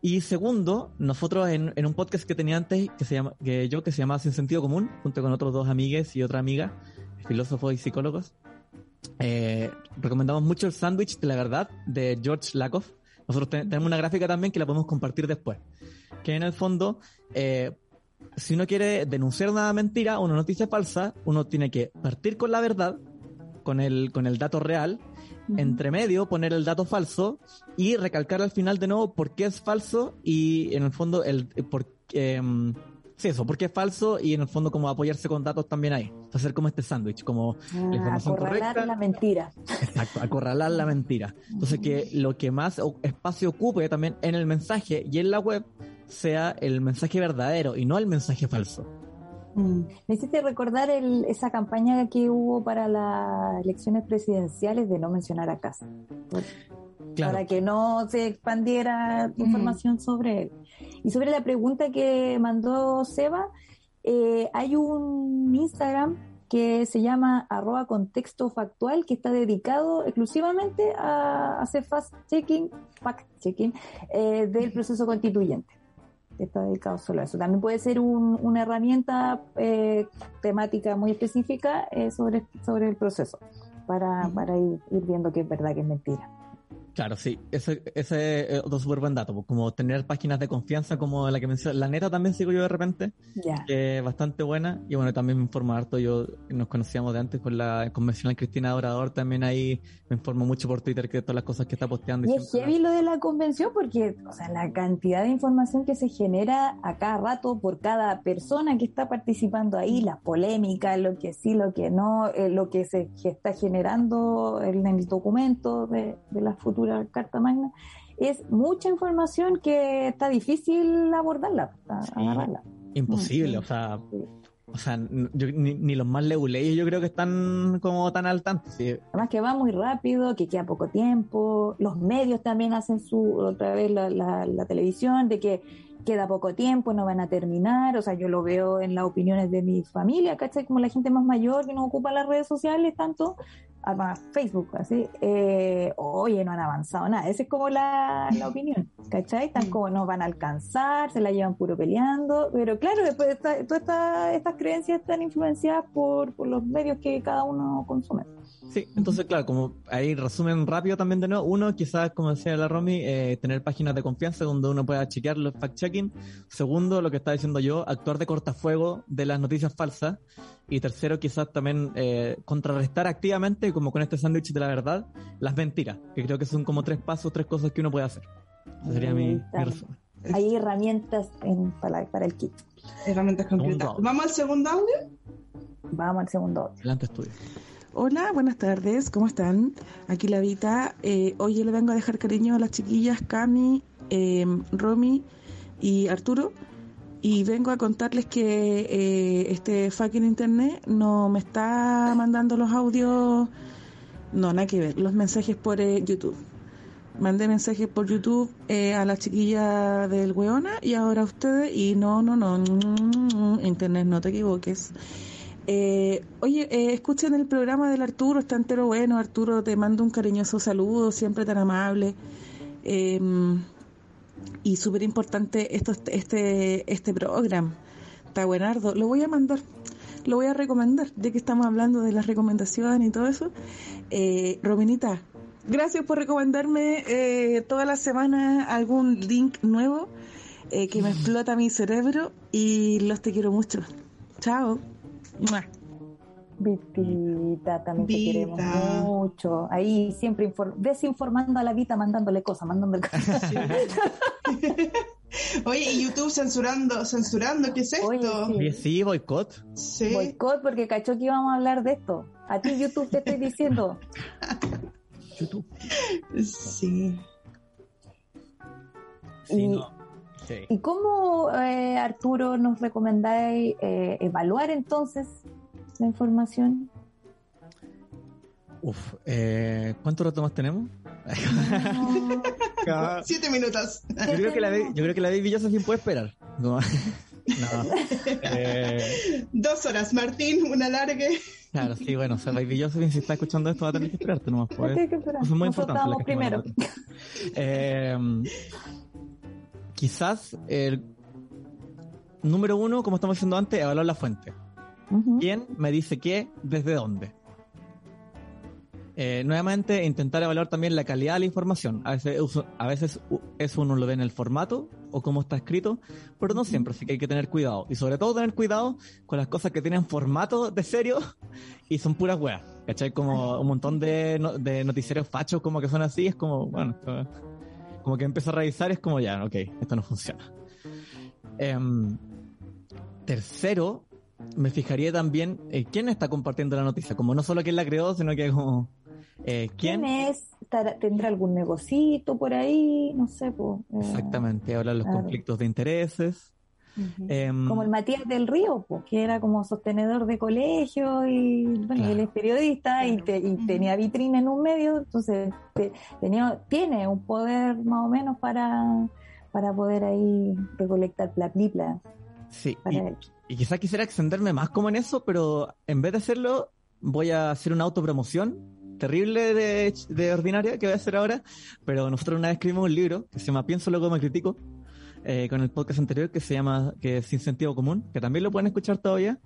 Y segundo, nosotros en, un podcast que tenía antes, que se llama, que yo, que se llamaba Sin Sentido Común, junto con otros dos amigues y otra amiga, filósofos y psicólogos, eh, recomendamos mucho el sándwich de la verdad de George Lakoff. Nosotros te- tenemos una gráfica también que la podemos compartir después. Que en el fondo, eh, si uno quiere denunciar una mentira o una noticia falsa, uno tiene que partir con la verdad, con el, con el dato real, entre medio poner el dato falso y recalcar al final de nuevo por qué es falso y en el fondo el por em, sí eso por qué es falso y en el fondo como apoyarse con datos también ahí. Hacer como este sándwich como la Ah, información acorralar correcta. la mentira. exacto acorralar la mentira. Entonces que lo que más espacio ocupe también en el mensaje y en la web sea el mensaje verdadero y no el mensaje falso Mm. Me hiciste recordar el- esa campaña que hubo para las elecciones presidenciales de no mencionar a casa, claro para que no se expandiera información sobre él. Y sobre la pregunta que mandó Seba, eh, hay un Instagram que se llama arroba contexto factual que está dedicado exclusivamente a hacer fact-checking fact -checking, eh, del proceso constituyente. Está dedicado solo a eso. También puede ser un- una herramienta eh, temática muy específica eh, sobre, sobre el proceso para, para ir, ir viendo que es verdad que es mentira. Claro, sí, ese, ese es otro súper buen dato, pues, como tener páginas de confianza como la que mencioné, la neta también sigo yo de repente, Ya. que es bastante buena, y bueno, también me informo harto, yo nos conocíamos de antes con la convencional Cristina Dorador, también ahí me informo mucho por Twitter que todas las cosas que está posteando. Y es siempre- heavy lo de la convención porque, o sea, la cantidad de información que se genera a cada rato por cada persona que está participando ahí, las polémicas, lo que sí, lo que no, eh, lo que se que está generando en el documento de, de la Carta Magna, es mucha información que está difícil abordarla, Sí. agarrarla. imposible, o sea, o sea, ni, los más leuleos yo creo que están como tan al tanto. Además que va muy rápido, que queda poco tiempo, los medios también hacen su, otra vez la, la televisión, de que queda poco tiempo, no van a terminar, o sea, yo lo veo en las opiniones de mi familia, ¿cachai? Como la gente más mayor que no ocupa las redes sociales tanto, además Facebook, así, eh, oye, no han avanzado nada, esa es como la, la [LAUGHS] opinión, ¿cachai? Están como no van a alcanzar, se la llevan puro peleando, pero claro, después todas estas creencias están influenciadas por, por los medios que cada uno consume. Sí, entonces claro, como ahí resumen rápido también de nuevo, uno quizás como decía la Romy, eh, tener páginas de confianza donde uno pueda chequear los fact-checking, segundo, lo que estaba diciendo yo, actuar de cortafuego de las noticias falsas, y tercero, quizás también eh, contrarrestar activamente, como con este sándwich de la verdad, las mentiras, que creo que son como tres pasos, tres cosas que uno puede hacer. Ese sería mi, resumen. Hay herramientas para, para el kit. Herramientas concretas. ¿Vamos al segundo audio? Vamos al segundo audio. Adelante, estudio. Hola, buenas tardes, ¿cómo están? Aquí la Vita. Eh, hoy le vengo a dejar cariño a las chiquillas Cami, eh, Romy y Arturo. Y vengo a contarles que eh, este fucking internet no me está mandando los audios, no, nada que ver, los mensajes por eh, YouTube. Mandé mensajes por YouTube a la chiquilla del Weona y ahora a ustedes y no, no, no, internet, no te equivoques. Eh, oye, eh, escuchen el programa del Arturo, está entero bueno. Arturo, te mando un cariñoso saludo, siempre tan amable. Em, y súper importante esto, este, este programa. Está buenardo. Lo voy a mandar, lo voy a recomendar, ya que estamos hablando de las recomendaciones y todo eso. Eh, Robinita, gracias por recomendarme eh, toda la semana algún link nuevo eh, que me explota mi cerebro y los te quiero mucho. Chao. Vitita, también te queremos mucho. Ahí siempre desinformando a la Vita, mandándole cosas, mandándole cosas. [LAUGHS] Oye, y YouTube censurando, censurando, ¿qué es esto? sí. sí, boicot. Sí. Boicot porque cachó que íbamos a hablar de esto. A ti YouTube te estoy diciendo. [LAUGHS] YouTube. Sí. Sí, ¿Y cómo, eh, Arturo, nos recomendáis eh, evaluar entonces la información? Uf, eh, ¿cuánto rato más tenemos? [LAUGHS] Siete minutos. Yo creo que la, yo creo que la Baby Josephine puede esperar. [LAUGHS] No. Dos horas, Martín, una larga. Claro, sí, bueno, o sea, Baby Josephine, si está escuchando esto, va a tener que esperarte nomás. Pues. que esperar. Es muy importante. primero. Eh, quizás el número uno, como estamos diciendo antes, evaluar la fuente. ¿Quién me dice qué? ¿Desde dónde? Eh, nuevamente, intentar evaluar también la calidad de la información. A veces, a veces eso uno lo ve en el formato o cómo está escrito, pero no siempre, así que hay que tener cuidado. Y sobre todo tener cuidado con las cosas que tienen formato de serio [LAUGHS] y son puras weas. ¿Cachai? Como un montón de, de noticieros fachos como que son así, es como, bueno, como que empiezo a revisar, es como ya, ok, esto no funciona. Em, tercero, me fijaría también eh, quién está compartiendo la noticia, como no solo quién la creó, sino que como eh, ¿quién? es? ¿Tendrá algún negocito por ahí? No sé. Pues, Exactamente, hablar los conflictos de intereses. Em, como el Matías del Río, que era como sostenedor de colegio y bueno, él es periodista y, tenía vitrina en un medio, entonces tenía, tiene un poder más o menos para, para poder ahí recolectar plapipla. Sí, y, quizás quisiera extenderme más como en eso, pero en vez de hacerlo, voy a hacer una autopromoción terrible de, de ordinaria que voy a hacer ahora, pero nosotros una vez escribimos un libro que se llama Pienso luego me critico, eh, con el podcast anterior que se llama que es Sin Sentido Común, que también lo pueden escuchar todavía,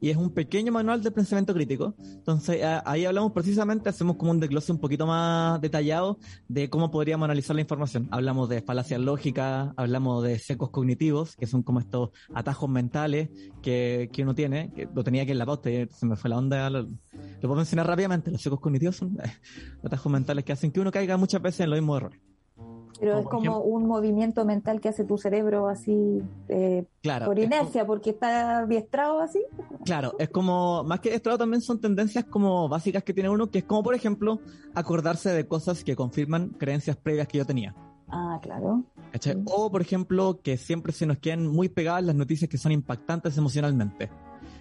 y es un pequeño manual de pensamiento crítico. Entonces ahí hablamos precisamente, hacemos como un desglose un poquito más detallado de cómo podríamos analizar la información. Hablamos de falacias lógicas, hablamos de secos cognitivos, que son como estos atajos mentales que, que uno tiene, que lo tenía aquí en la pauta y se me fue la onda. Lo, lo puedo mencionar rápidamente, los secos cognitivos son [LAUGHS] atajos mentales que hacen que uno caiga muchas veces en los mismos errores. Pero es como un movimiento mental que hace tu cerebro así eh, por inercia, porque está adiestrado así. Claro, es como, más que adiestrado también son tendencias como básicas que tiene uno, que es como, por ejemplo, acordarse de cosas que confirman creencias previas que yo tenía. Ah, claro. ¿cachai? O, por ejemplo, que siempre se nos queden muy pegadas las noticias que son impactantes emocionalmente.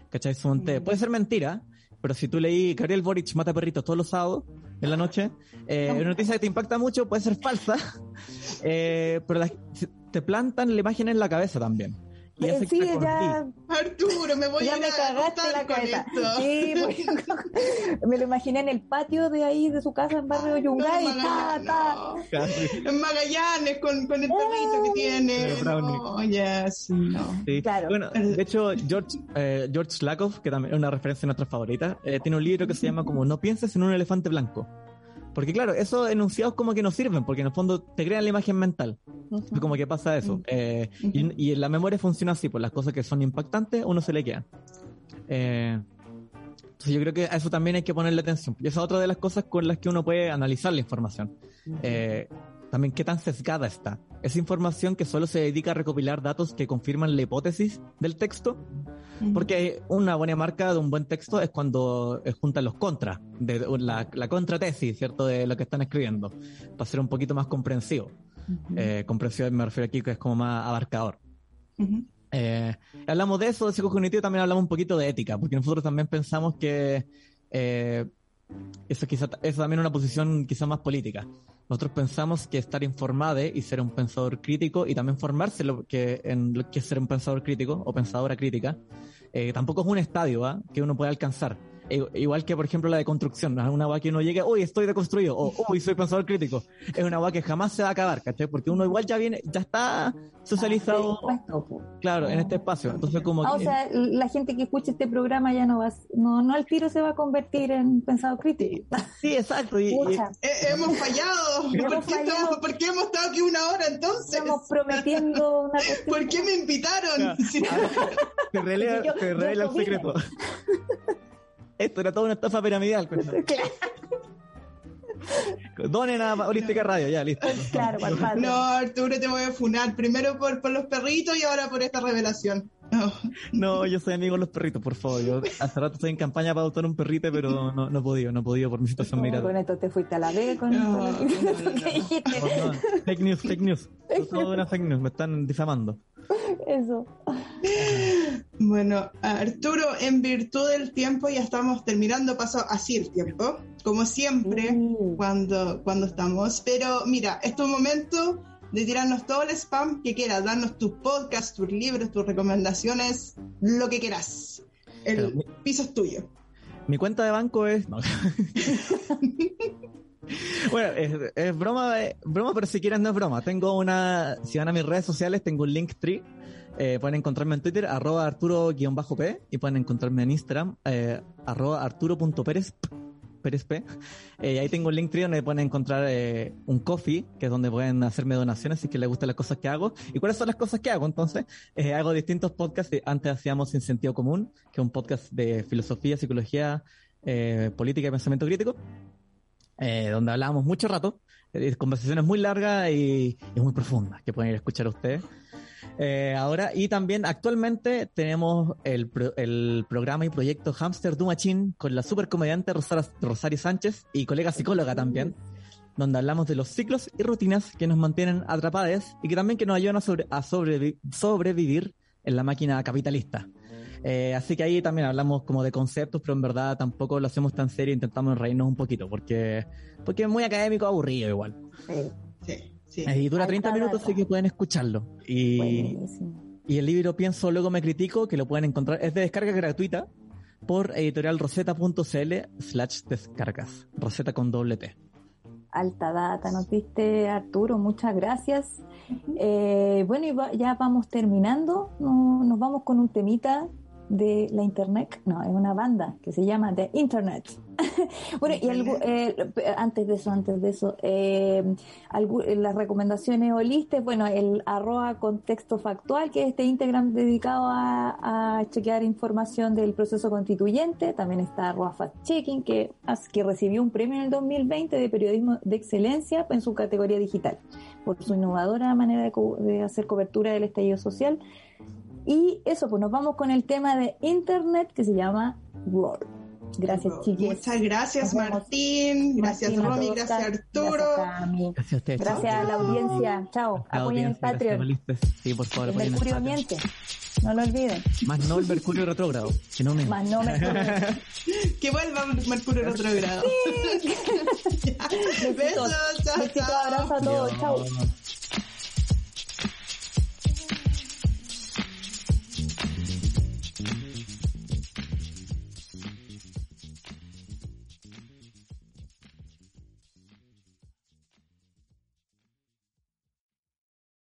¿Cachai? Son- te- puede ser mentira, pero si tú leí Gabriel Boric mata perritos todos los sábados en la noche, eh, una noticia que te impacta mucho puede ser falsa, [LAUGHS] eh, pero te plantan la imagen en la cabeza también. Y Eh, sí, ya, Arturo, me voy ya a ir me a cagaste acostar la cabeza. Sí, porque [LAUGHS] me lo imaginé en el patio de ahí, de su casa en barrio No, Yungay. ta, Magallanes, ta. no. Casi. En Magallanes con, con el perrito que tiene. El brownie. No, yes, no. Sí. Claro. Bueno, de hecho, George, eh, George Lakoff, que también es una referencia a nuestra favorita, eh, tiene un libro que se llama como No pienses en un elefante blanco. Porque claro, esos enunciados como que no sirven, porque en el fondo te crean la imagen mental. Ujú. Como que pasa eso. Eh, y, la memoria funciona así, pues las cosas que son impactantes, uno se le quedan. Eh, entonces yo creo que a eso también hay que ponerle atención. Y esa es otra de las cosas con las que uno puede analizar la información. Eh, también qué tan sesgada está. Esa información que solo se dedica a recopilar datos que confirman la hipótesis del texto, porque una buena marca de un buen texto es cuando eh, juntan los contras, de la, la contratesis, ¿cierto? De lo que están escribiendo, para ser un poquito más comprensivo. Eh, comprensivo me refiero aquí que es como más abarcador. Eh, hablamos de eso, de psicocognitivo, también hablamos un poquito de ética, porque nosotros también pensamos que eh, eso, quizá, eso también es una posición quizá más política. Nosotros pensamos que estar informado y ser un pensador crítico y también formarse lo que, en lo que es ser un pensador crítico o pensadora crítica, eh, tampoco es un estadio ¿ah? que uno puede alcanzar. E- Igual que, por ejemplo, la de construcción. No es una agua que uno llegue, uy, estoy deconstruido, o uy, soy pensador crítico. Es una agua que jamás se va a acabar, ¿cachai? Porque uno igual ya viene, ya está socializado, po. claro, en este espacio. Entonces, como Ah, o que- sea, la gente que escuche este programa ya no va, no, no al tiro se va a convertir en pensado crítico. Sí, exacto. Y, y- Pucha, Eh, hemos fallado. [LAUGHS] Hemos ¿Por qué, fallado. estamos- por qué hemos estado aquí una hora entonces? estamos prometiendo una cuestión. [LAUGHS] ¿Por qué me invitaron? [LAUGHS] Sí. te revela, Yo- te yo revela el vine. secreto. Esto era toda una estafa piramidal. cuenta. [LAUGHS] [LAUGHS] Donen a Holística Radio, ya, listo. Claro. [LAUGHS] No, Arturo, te voy a funar. Primero por, por los perritos y ahora por esta revelación. No. No, yo soy amigo de los perritos, por favor. Yo hace rato estoy en campaña para adoptar un perrito, pero no, no he podido, no he podido por mi situación No, con migratoria. esto te fuiste a la B con No, con lo que- no, no, no. que dijiste. No, no, Fake news, fake news. Todo una fake news, me están difamando. Eso. Bueno, Arturo, en virtud del tiempo ya estamos terminando, pasó así el tiempo, como siempre Mm. cuando, cuando estamos. Pero mira, es tu momento de tirarnos todo el spam que quieras, darnos tus podcasts, tus libros, tus recomendaciones, lo que quieras. El Pero piso es tuyo. Mi cuenta de banco es. no. [LAUGHS] bueno, es, es broma, es broma, pero si quieren no es broma. Tengo una. Si van a mis redes sociales, tengo un link tree. Eh, pueden encontrarme en Twitter, arroba arturo-p, y pueden encontrarme en Instagram, eh, arroba arturo.pérez, Pérez P. [LAUGHS] Eh, ahí tengo un link tree donde pueden encontrar eh, un coffee, que es donde pueden hacerme donaciones si es que les gustan las cosas que hago. ¿Y cuáles son las cosas que hago? Entonces, eh, hago distintos podcasts. Eh, Antes hacíamos Sin Sentido Común, que es un podcast de filosofía, psicología, eh, política y pensamiento crítico, eh, donde hablábamos mucho rato, conversaciones muy largas y, y muy profundas que pueden ir a escuchar ustedes. Eh, ahora, y también actualmente tenemos el, pro- el programa y proyecto Hamster Do Machine con la super comediante Rosario Sánchez y colega psicóloga también, donde hablamos de los ciclos y rutinas que nos mantienen atrapadas y que también que nos ayudan a, sobre- a sobrevi- sobrevivir en la máquina capitalista. Eh, así que ahí también hablamos como de conceptos, pero en verdad tampoco lo hacemos tan serio, intentamos reírnos un poquito, porque, porque es muy académico, aburrido igual. Sí, Sí. Eh, Y dura Alta 30 minutos, así que pueden escucharlo. Y, buenísimo. y el libro Pienso, luego me critico, que lo pueden encontrar, es de descarga gratuita por editorialroseta.cl slash descargas. Roseta con doble T. Alta data, nos diste Arturo, muchas gracias. Eh, bueno, y va- ya vamos terminando. No- nos vamos con un temita de la internet. No, es una banda que se llama The Internet. [LAUGHS] bueno, y algo, eh, antes de eso, antes de eso, eh, algu- eh, las recomendaciones holistas, bueno, el arroba contexto factual, que es este Instagram dedicado a, a chequear información del proceso constituyente. También está arroba fact-checking, que, as- que recibió un premio en el 2020 de periodismo de excelencia en su categoría digital, por su innovadora manera de, co- de hacer cobertura del estallido social. Y eso, pues nos vamos con el tema de Internet que se llama Roar. Gracias, chiquis. Muchas gracias, Martín. Gracias, Romy. Gracias, Arturo. Gracias, a ustedes. Gracias a la audiencia. Chao. Apoyen el Patreon. Sí, por favor, el Mercurio miente. No lo olviden. Más no el Mercurio retrógrado. Si no me... Más no Mercurio. [LAUGHS] [LAUGHS] que vuelva Mercurio retrógrado. Sí. [LAUGHS] Besos. Chao, Besito, abrazo a todos. Chao.